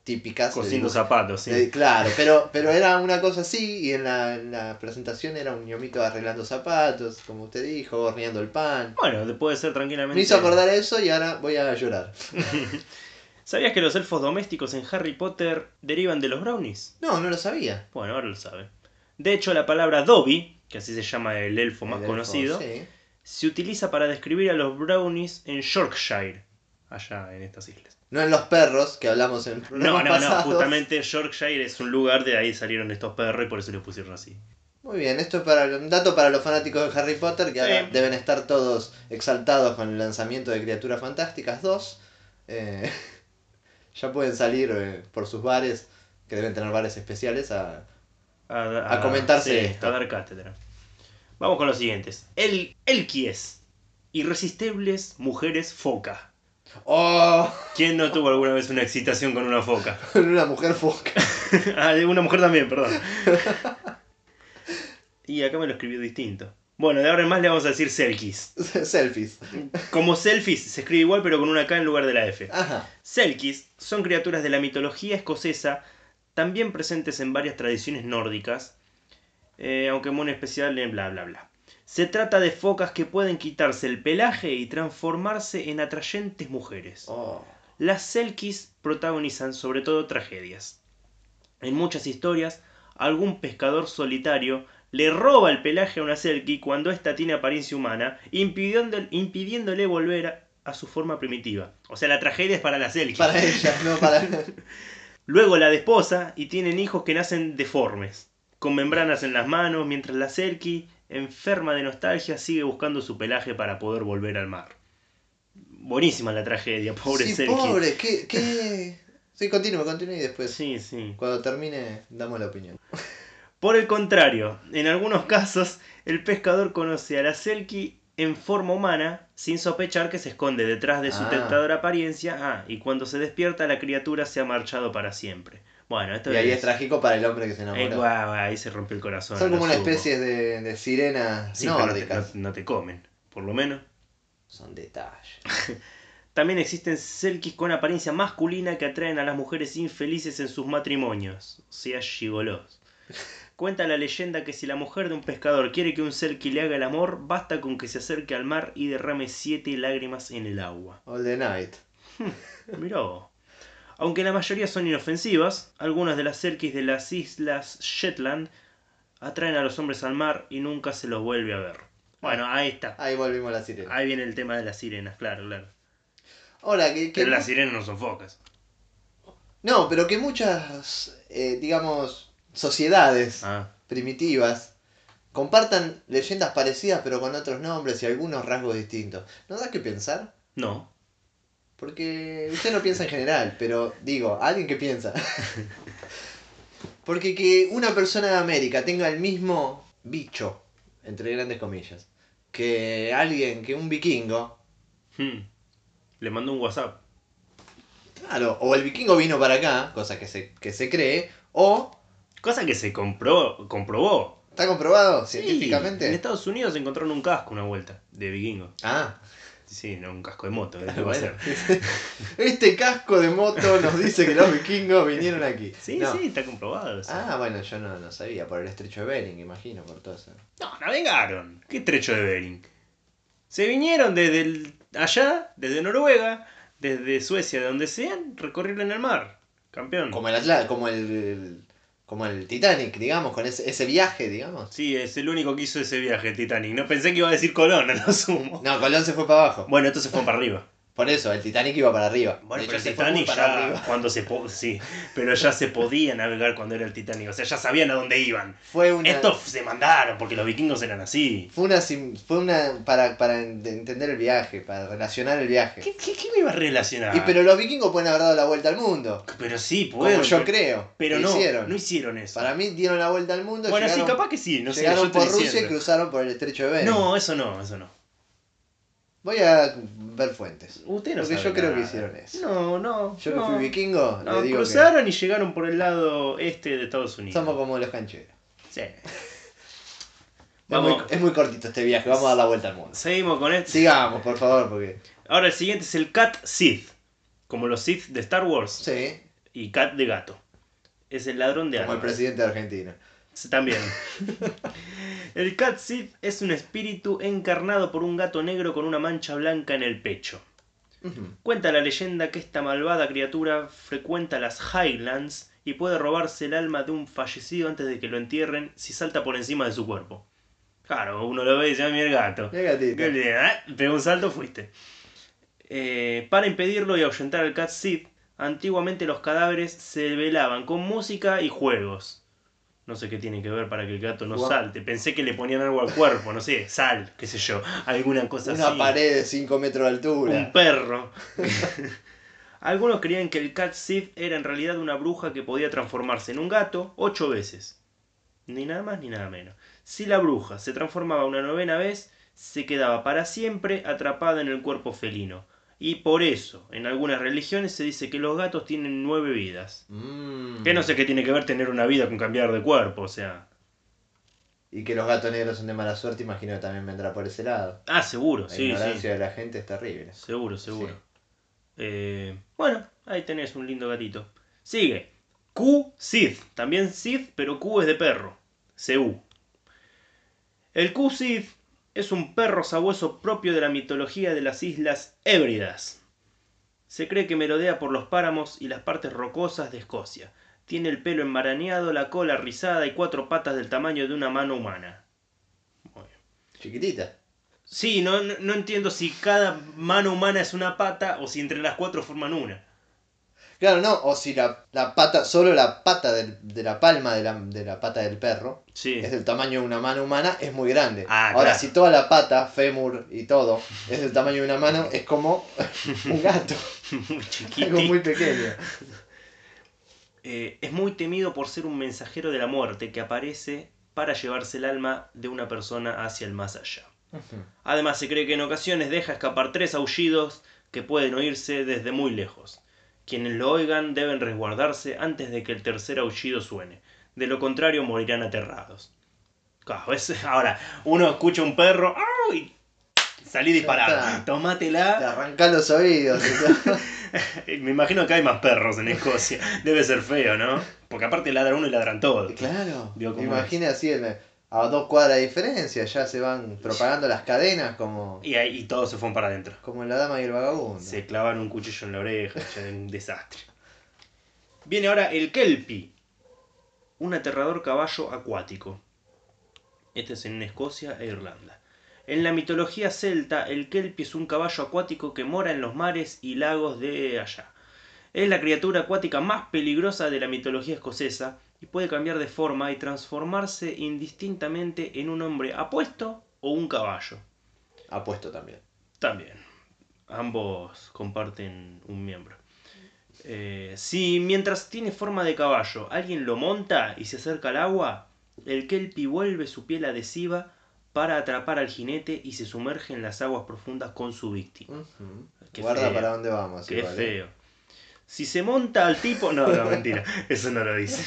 típicas. Cosiendo zapatos, sí. Eh, claro, pero, pero era una cosa así y en la, en la presentación era un ñomito arreglando zapatos, como usted dijo, horneando el pan. Bueno, puede ser tranquilamente. Me hizo acordar eso y ahora voy a llorar. ¿Sabías que los elfos domésticos en Harry Potter derivan de los brownies? No, no lo sabía. Bueno, ahora lo sabe. De hecho, la palabra Dobby, que así se llama el elfo más elfo, conocido, sí. se utiliza para describir a los brownies en Yorkshire, allá en estas islas. No en los perros que hablamos en No, no, no, justamente Yorkshire es un lugar de ahí salieron estos perros y por eso le pusieron así. Muy bien, esto es para un dato para los fanáticos de Harry Potter que ahora deben estar todos exaltados con el lanzamiento de Criaturas Fantásticas 2. Eh, ya pueden salir eh, por sus bares, que deben tener bares especiales, a, A, A comentarse sí, esto. a dar cátedra. Vamos con los siguientes. El Elkies. Irresistibles mujeres foca. ¡Oh! ¿Quién no tuvo alguna vez una excitación con una foca? Una mujer foca. ah, una mujer también, perdón. y acá me lo escribió distinto. Bueno, de ahora en más le vamos a decir Selkies. Selfies. Como selfies, se escribe igual pero con una K en lugar de la F. Ajá. Selkies son criaturas de la mitología escocesa, también presentes en varias tradiciones nórdicas, eh, aunque muy especial en bla bla bla. Se trata de focas que pueden quitarse el pelaje y transformarse en atrayentes mujeres. Oh. Las Selkies protagonizan sobre todo tragedias. En muchas historias, algún pescador solitario le roba el pelaje a una Selkie cuando ésta tiene apariencia humana, impidiendo- impidiéndole volver a, a su forma primitiva. O sea, la tragedia es para la Selkie. Para ella, no para. Luego la desposa y tienen hijos que nacen deformes, con membranas en las manos, mientras la Selkie enferma de nostalgia, sigue buscando su pelaje para poder volver al mar. Buenísima la tragedia, pobre sí, Selkie. pobre, ¿qué, qué... Sí, continúe, continúe y después, Sí, sí. cuando termine, damos la opinión. Por el contrario, en algunos casos, el pescador conoce a la Selkie en forma humana sin sospechar que se esconde detrás de su Ah. tentadora apariencia. Ah, y cuando se despierta, la criatura se ha marchado para siempre. Bueno, esto Y ahí es trágico para el hombre que se Eh, enamoró. guau, ahí se rompió el corazón. Son como una especie de, de sirenas Sí, no te comen, por lo menos. Son detalles. También existen selkies con apariencia masculina que atraen a las mujeres infelices en sus matrimonios, o sea, gigolos. Cuenta la leyenda que si la mujer de un pescador quiere que un selkie le haga el amor, basta con que se acerque al mar y derrame siete lágrimas en el agua. All the night. Miró. Aunque la mayoría son inofensivas, algunas de las selkies de las islas Shetland atraen a los hombres al mar y nunca se los vuelve a ver. Bueno, ahí está. Ahí volvimos a la sirena. Ahí viene el tema de las sirenas, claro, claro. Ahora, que, que Pero las sirenas no son focas. No, pero que muchas, eh, digamos, sociedades Ah, primitivas compartan leyendas parecidas pero con otros nombres y algunos rasgos distintos. ¿No da que pensar? no. Porque usted no piensa en general, pero digo, alguien que piensa. Porque que una persona de América tenga el mismo bicho, entre grandes comillas, que alguien, que un vikingo, Hmm. Le mando un WhatsApp. claro, o el vikingo vino para acá, cosa que se, que se cree, o Cosa que se compró, comprobó. está comprobado Sí, científicamente. en Estados Unidos encontraron un casco una vuelta de vikingo. Ah, Sí, no un casco de moto. ¿qué va a bueno. ser? este casco de moto nos dice que los vikingos vinieron aquí. Sí, No. sí, está comprobado. Ah, bueno, yo no, no sabía, por el estrecho de Bering, imagino, por todo eso. No, navegaron. ¿Qué trecho de Bering? Se vinieron desde el- allá, desde Noruega, desde Suecia, de donde sean, recorrieron el mar. Campeón. Como el como el, el- como el Titanic, digamos, con ese, ese viaje, digamos. Sí, es el único que hizo ese viaje, el Titanic. No pensé que iba a decir Colón, no lo sumo. No, Colón se fue para abajo. Bueno, entonces fue para arriba. Por eso, el Titanic iba para arriba. Bueno, de pero hecho, el Titanic ya arriba. cuando se sí, pero ya se podía navegar cuando era el Titanic, o sea, ya sabían a dónde iban. Fue una, Estos se mandaron porque los vikingos eran así. fue una, fue una para, para en- entender el viaje, para relacionar el viaje. ¿Qué, qué, qué me iba a relacionar? Y pero los vikingos pueden haber dado la vuelta al mundo. Pero sí, Como pueden. yo pero, creo. pero no, hicieron. no hicieron eso. Para mí dieron la vuelta al mundo. bueno, sí, capaz que sí, no sé. yo llegaron estoy por Rusia y diciendo. cruzaron por el estrecho de Bering. No, eso no, eso no. Voy a ver fuentes. Usted no Porque sabe yo creo que hicieron eso. No, no. Yo que no. fui vikingo, No, le digo cruzaron y llegaron por el lado este de Estados Unidos. somos como los cancheros. Sí. Es Vamos. muy, es muy cortito este viaje, vamos a dar la vuelta al mundo. Seguimos con esto. Sigamos, por favor, porque. Ahora el siguiente es el Cat Sith. Como los Sith de Star Wars. Sí, Y Cat de gato. Es el ladrón de como el armas. presidente de Argentina. También. el Cat Sith es un espíritu encarnado por un gato negro con una mancha blanca en el pecho. Cuenta la leyenda que esta malvada criatura frecuenta las Highlands y puede robarse el alma de un fallecido antes de que lo entierren si salta por encima de su cuerpo. Claro, uno lo ve y dice, "Ah, mira el gato. Mira, gatito. ¿eh? Pegó un salto, fuiste. Eh, para impedirlo y ahuyentar al Cat Sith, antiguamente los cadáveres se velaban con música y juegos. No sé qué tiene que ver para que el gato no salte. Pensé que le ponían algo al cuerpo, no sé, sal, qué sé yo, alguna cosa Una así. pared de 5 metros de altura. Un perro. Algunos creían que el Cat Sith era en realidad una bruja que podía transformarse en un gato ocho veces. Ni nada más ni nada menos. Si la bruja se transformaba una novena vez, se quedaba para siempre atrapada en el cuerpo felino. Y por eso, en algunas religiones se dice que los gatos tienen nueve vidas. Mm. Que no sé qué tiene que ver tener una vida con cambiar de cuerpo, o sea. Y que los gatos negros son de mala suerte, imagino que también vendrá por ese lado. Ah, seguro, La sí, sí. ignorancia de la gente es terrible. Seguro, seguro. Sí. Eh, bueno, ahí tenés un lindo gatito. Sigue. Q Sith. También Sith, pero Q es de perro. CU. El Q Sith es un perro sabueso propio de la mitología de las Islas Hébridas. Se cree que merodea por los páramos y las partes rocosas de Escocia. Tiene el pelo enmarañado, la cola rizada y cuatro patas del tamaño de una mano humana. Chiquitita. Sí, no, no entiendo si cada mano humana es una pata o si entre las cuatro forman una. Claro, no, o si la, la pata, solo la pata del- de la palma de la, de la pata del perro Sí. es del tamaño de una mano humana, es muy grande. Ah, Ahora, claro. si toda la pata, fémur y todo, es del tamaño de una mano, es como un gato, muy algo muy pequeño. Eh, es muy temido por ser un mensajero de la muerte que aparece para llevarse el alma de una persona hacia el más allá. Además, se cree que en ocasiones deja escapar tres aullidos que pueden oírse desde muy lejos. Quienes lo oigan deben resguardarse antes de que el tercer aullido suene. De lo contrario, morirán aterrados. Es- Ahora, uno escucha un perro ¡au! y salí disparado. está. Te Tómatela. arrancás los oídos. Me imagino que hay más perros en Escocia. Debe ser feo, ¿no? Porque aparte ladra uno y ladran todos. claro, cómo imagina así en- a dos cuadras de diferencia, ya se van propagando las cadenas como, Y, ahí, y todos se fueron para adentro. como en La Dama y el Vagabundo. Se clavan un cuchillo en la oreja, ya un desastre. Viene ahora el Kelpie, un aterrador caballo acuático. Este es en Escocia e Irlanda. En la mitología celta, el Kelpie es un caballo acuático que mora en los mares y lagos de allá. Es la criatura acuática más peligrosa de la mitología escocesa y puede cambiar de forma y transformarse indistintamente en un hombre apuesto o un caballo. Apuesto también. También. Ambos comparten un miembro. Eh, si mientras tiene forma de caballo alguien lo monta y se acerca al agua, el kelpie vuelve su piel adhesiva para atrapar al jinete y se sumerge en las aguas profundas con su víctima. Guarda feo. para dónde vamos. Qué igual, ¿eh? feo. Si se monta al tipo... No, no, mentira. Eso no lo dice.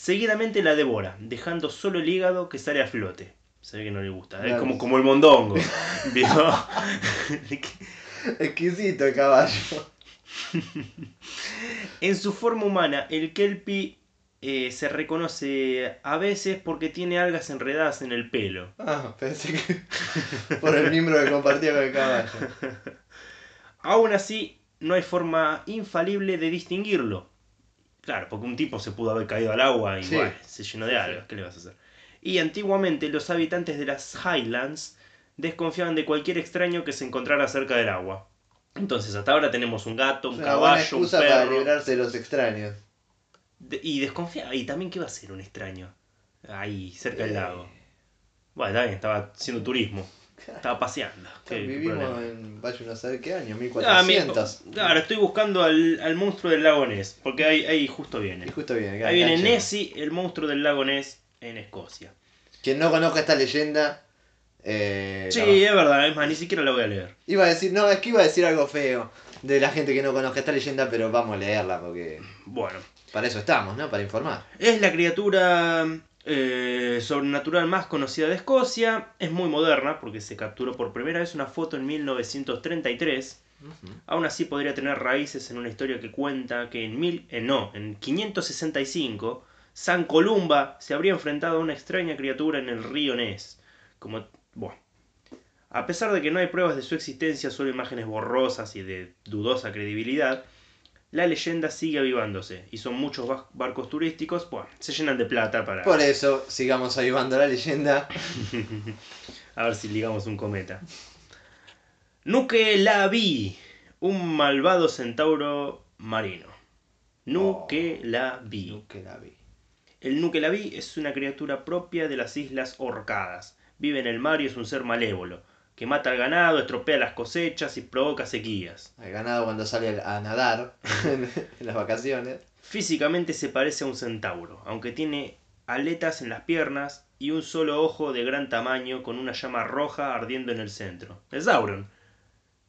Seguidamente la devora, dejando solo el hígado que sale a flote. Se ve que no le gusta. Es como, como el mondongo. Exquisito el caballo. En su forma humana, el kelpie eh, se reconoce a veces porque tiene algas enredadas en el pelo. Ah, pensé que por el miembro que compartía con el caballo. Aún así, no hay forma infalible de distinguirlo. Claro, porque un tipo se pudo haber caído al agua y Sí. bueno, se llenó de algas. ¿Qué le vas a hacer? Y antiguamente los habitantes de las Highlands desconfiaban de cualquier extraño que se encontrara cerca del agua. Entonces, hasta ahora tenemos un gato, un Una buena caballo, un para perro. librarse de los extraños. De- y desconfía. Y también, ¿qué va a hacer un extraño? Ahí, cerca del Eh. lago. Bueno, bien, estaba haciendo turismo. Estaba paseando. ¿Qué- qué Vivimos en, vaya uno a saber qué año, Ah, mi- 1400. claro, estoy buscando al, al monstruo del lago Ness. Porque ahí, ahí justo viene. Y justo viene. acá, Ahí viene Nessie, el monstruo del lago Ness en Escocia. Quien no conozca esta leyenda. Eh, Sí, es verdad, es más, ni siquiera la voy a leer. Iba a decir, no, es que iba a decir algo feo de la gente que no conozca esta leyenda, pero vamos a leerla porque Bueno, para eso estamos, ¿no? Para informar. es la criatura eh, sobrenatural más conocida de Escocia. Es muy moderna porque se capturó por primera vez una foto en 1933. Aún así podría tener raíces en una historia que cuenta que en mil, eh, no, en 565 San Columba se habría enfrentado a una extraña criatura en el río Ness. Como, bueno. A pesar de que no hay pruebas de su existencia, solo imágenes borrosas y de dudosa credibilidad, la leyenda sigue avivándose y son muchos ba- barcos turísticos, bueno, se llenan de plata para Por eso, sigamos avivando la leyenda. a ver si ligamos un cometa. Nuke Lavi, un malvado centauro marino. Nuke Lavi. Nunca la vi. El Nuke Lavi es una criatura propia de las Islas Orcadas. Vive en el mar y es un ser malévolo, que mata al ganado, estropea las cosechas y provoca sequías. Al ganado cuando sale a nadar en las vacaciones. Físicamente se parece a un centauro, aunque tiene aletas en las piernas y un solo ojo de gran tamaño con una llama roja ardiendo en el centro. Es Sauron.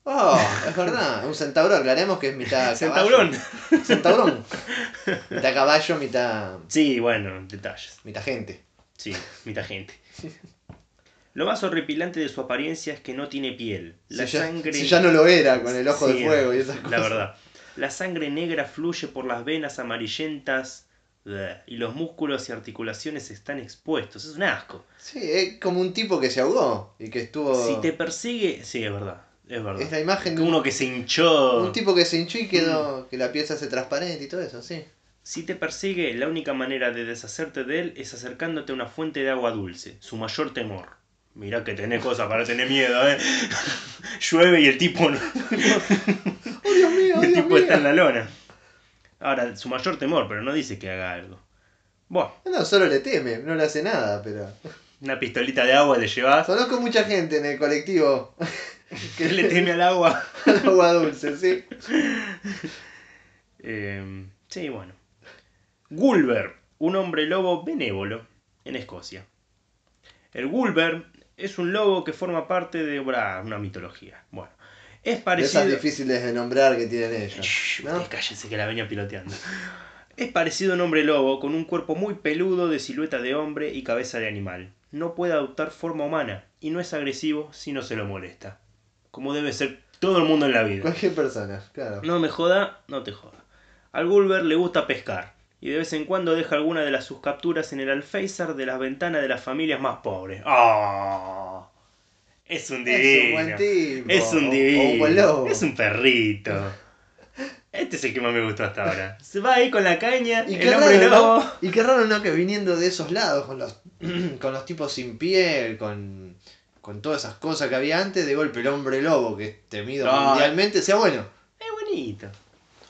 Oh, es verdad. Un centauro, aclaremos que es mitad caballo. Centaurón. Centaurón. Mitad caballo, mitad, Sí, bueno, detalles. mitad gente. Sí, mitad gente. Lo más horripilante de su apariencia es que no tiene piel. La si, ya, sangre. si ya no lo era con el ojo Sí, de fuego y esas cosas. La verdad. La sangre negra fluye por las venas amarillentas y los músculos y articulaciones están expuestos. Es un asco. Sí, es como un tipo que se ahogó y que estuvo. Si te persigue. Sí, es verdad. Es verdad. Es la imagen de un, uno que se hinchó. un tipo que se hinchó y Mm. quedó. que la piel se transparente y todo eso, sí. Si te persigue, la única manera de deshacerte de él es acercándote a una fuente de agua dulce, su mayor temor. Mirá que tenés cosas para tener miedo, ¿eh? Llueve y el tipo, no- ¡Oh, Dios mío! el tipo está en la lona. Ahora, su mayor temor, pero no dice que haga algo. Bueno, No, solo le teme, no le hace nada, pero. una pistolita de agua le llevas. Conozco mucha gente en el colectivo que le teme al agua. al agua dulce, ¿sí? Eh, sí, bueno. Gulber, un hombre lobo benévolo en Escocia. El Gulber es un lobo que forma parte de bra, una mitología. Bueno, es De esas parecido. difíciles de nombrar que tienen ellos. ¿no? cállese que la venía piloteando. Es parecido a un hombre lobo con un cuerpo muy peludo de silueta de hombre y cabeza de animal. No puede adoptar forma humana y no es agresivo si no se lo molesta. Como debe ser todo el mundo en la vida. Cualquier persona, claro. No me joda, no te joda. Al Gulber le gusta pescar y de vez en cuando deja alguna de las sus capturas en el alféizar de las ventanas de las familias más pobres. ¡Ah! Es un divino. Es un buen tipo. Es un divino. o. Es un perrito. Este es el que más me gustó hasta ahora. Se va ahí con la caña, Y el qué, hombre raro, lobo. ¿no? y qué raro, ¿no? Que viniendo de esos lados, con los, con los tipos sin piel, con, con todas esas cosas que había antes, de golpe el hombre lobo, que es temido No. mundialmente, sea bueno. Es bonito.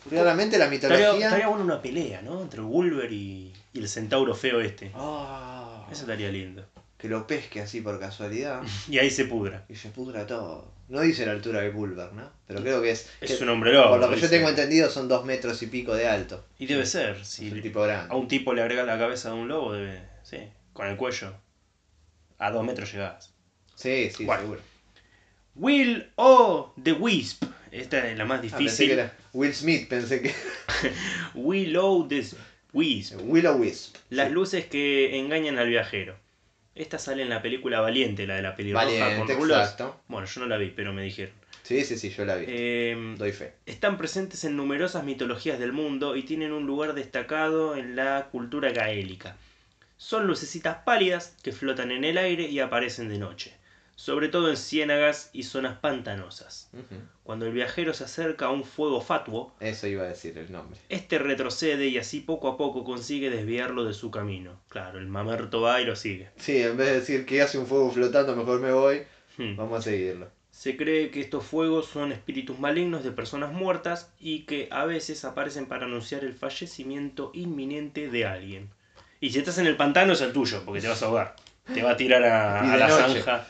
Claramente la mitología. estaría bueno una pelea, ¿no? Entre Gulber y, y el centauro feo este. Ah, Eso estaría lindo. que lo pesque así por casualidad Y ahí se pudra. y se pudra todo. No dice la altura de Bulber, ¿no? Pero creo que es. Es que- un hombre lobo. por lo que yo tengo entendido son dos metros y pico de alto. Y debe ser, Es si un tipo grande. a un tipo le agrega la cabeza de un lobo, debe. Sí, con el cuello. A dos metros llegás. Sí, sí, Bueno. seguro. Will O the Wisp. Esta es la más Ah, pensé difícil. que era Will Smith, pensé que. Will O the Wisp. Willow Wisp. Las Sí. luces que engañan al viajero. Esta sale en la película Valiente, la de la pelirroja Valiente, con rulos. exacto. Bueno, yo no la vi, pero me dijeron. Sí, sí, sí, yo la vi. Eh, Doy fe. están presentes en numerosas mitologías del mundo y tienen un lugar destacado en la cultura gaélica. Son lucecitas pálidas que flotan en el aire y aparecen de noche, sobre todo en ciénagas y zonas pantanosas. Cuando el viajero se acerca a un fuego fatuo, Eso iba a decir el nombre. este retrocede y así poco a poco consigue desviarlo de su camino. Claro, el mamerto va y lo sigue. Sí, en vez de decir que hace un fuego flotando, mejor me voy, Hmm. vamos a seguirlo. Se cree que estos fuegos son espíritus malignos de personas muertas y que a veces aparecen para anunciar el fallecimiento inminente de alguien. Y si estás en el pantano es el tuyo, porque te vas a ahogar. Te va a tirar a, la noche. zanja.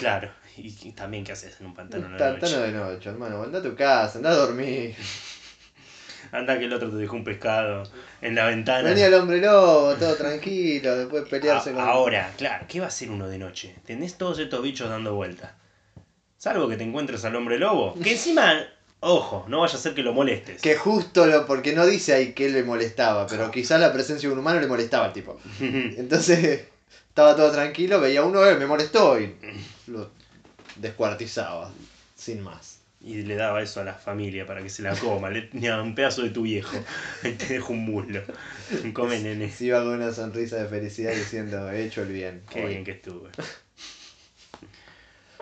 Claro. Y, también qué haces en un pantano Tantano noche. de noche, hermano. Anda a tu casa, anda a dormir. Anda que el otro te dejó un pescado en la ventana. Venía el hombre lobo, todo tranquilo, después pelearse A- con. Ahora, claro, ¿qué va a hacer uno de noche? Tenés todos estos bichos dando vueltas. Salvo que te encuentres al hombre lobo. Que encima, ojo, no vaya a ser que lo molestes. Que justo lo. Porque no dice ahí que le molestaba, pero quizás la presencia de un humano le molestaba al tipo. Entonces, estaba todo tranquilo, veía uno, eh, me molestó y lo descuartizaba, sin más. Y le daba eso a la familia para que se la coma. Le tenía un pedazo de tu viejo. Ahí te dejo un muslo. Come, nene. Se iba con una sonrisa de felicidad diciendo, he hecho el bien. Qué hoy". bien que estuve.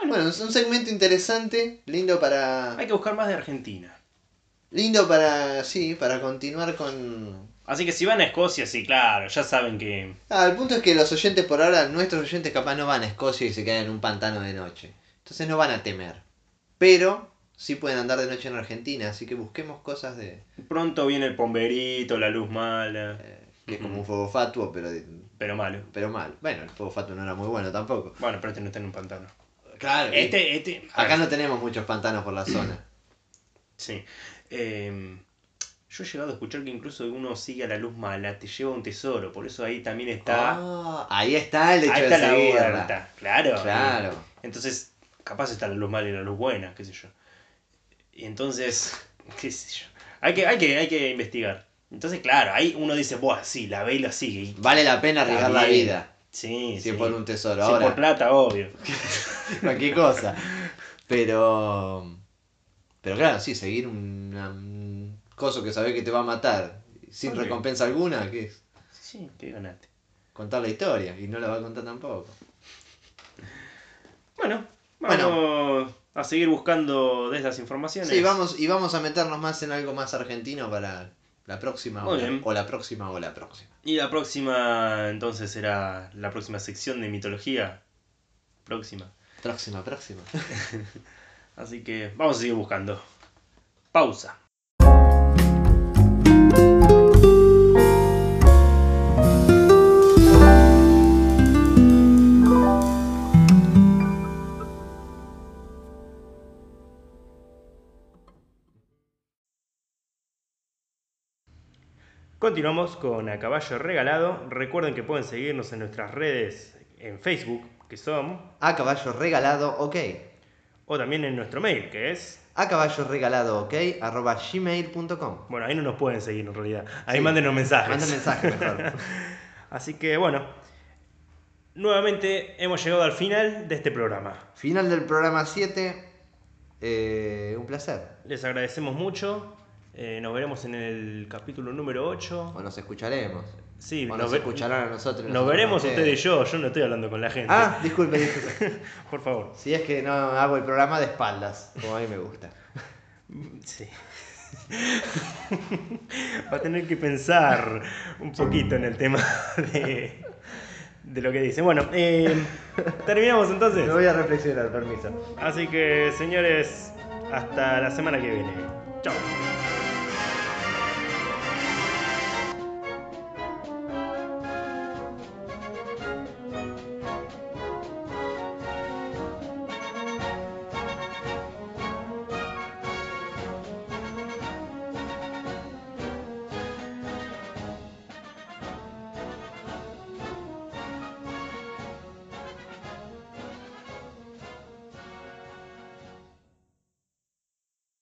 Bueno, es un segmento interesante, lindo para. Hay que buscar más de Argentina. Lindo para. sí, para continuar con. Así que si van a Escocia, sí, claro, ya saben que. Ah, el punto es que los oyentes por ahora, nuestros oyentes capaz no van a Escocia y se quedan en un pantano de noche. Entonces no van a temer. Pero sí pueden andar de noche en Argentina, así que busquemos cosas de. Pronto viene el pomberito, la luz mala. eh, que es como un fuego fatuo, pero, de- Pero malo. pero mal. Bueno, el fuego fatuo no era muy bueno tampoco. Bueno, pero este no está en un pantano. Claro. Este, este. Acá no tenemos muchos pantanos por la zona. Sí. Eh, yo he llegado a escuchar que incluso uno sigue a la luz mala, te lleva un tesoro. Por eso ahí también está. Ah, ahí está el hecho ahí de está la seguirla. Claro. Claro. Entonces, capaz está la luz mala y la luz buena, qué sé yo. Y entonces, qué sé yo. Hay que, hay que, hay que investigar. Entonces, claro, ahí uno dice, buah, sí, la ve y la sigue. Y, Vale la pena arriesgar la vida. sí, Si sí. por un tesoro. Ahora, por plata, obvio. cualquier cosa. Pero. Pero claro, sí, seguir una- un coso que sabés que te va a matar sin recompensa alguna, que es Sí, qué ganaste. contar la historia. Y no la va a contar tampoco. Bueno, vamos a seguir buscando de estas informaciones. Sí, vamos, y vamos a meternos más en algo más argentino para la próxima la, o la próxima o la próxima. Y la próxima, entonces, será la próxima sección de mitología. Próxima. Próxima, próxima. Así que vamos a seguir buscando. Pausa. Continuamos con A Caballo Regalado. Recuerden que pueden seguirnos en nuestras redes en Facebook, que son, A caballo regalado, ok. o también en nuestro mail, que es. A caballo regalado, ok. arroba gmail.com. Bueno, ahí no nos pueden seguir en realidad. Ahí Sí. mándenos mensajes. Manda mensaje mejor. Así que bueno, nuevamente hemos llegado al final de este programa. Final del programa 7. Eh, un placer. Les agradecemos mucho. Eh, nos veremos en el capítulo número 8. O nos escucharemos. Sí, o nos escucharán a nosotros. Nos nosotros veremos ustedes y yo. Yo no estoy hablando con la gente. Ah, disculpe, disculpe. Por favor. Si es que no hago el programa de espaldas, como a mí me gusta. Sí. Va a tener que pensar un poquito en el tema de, de lo que dice. Bueno, eh, terminamos entonces. Me voy a reflexionar, permiso. Así que, señores, hasta la semana que viene. Chao.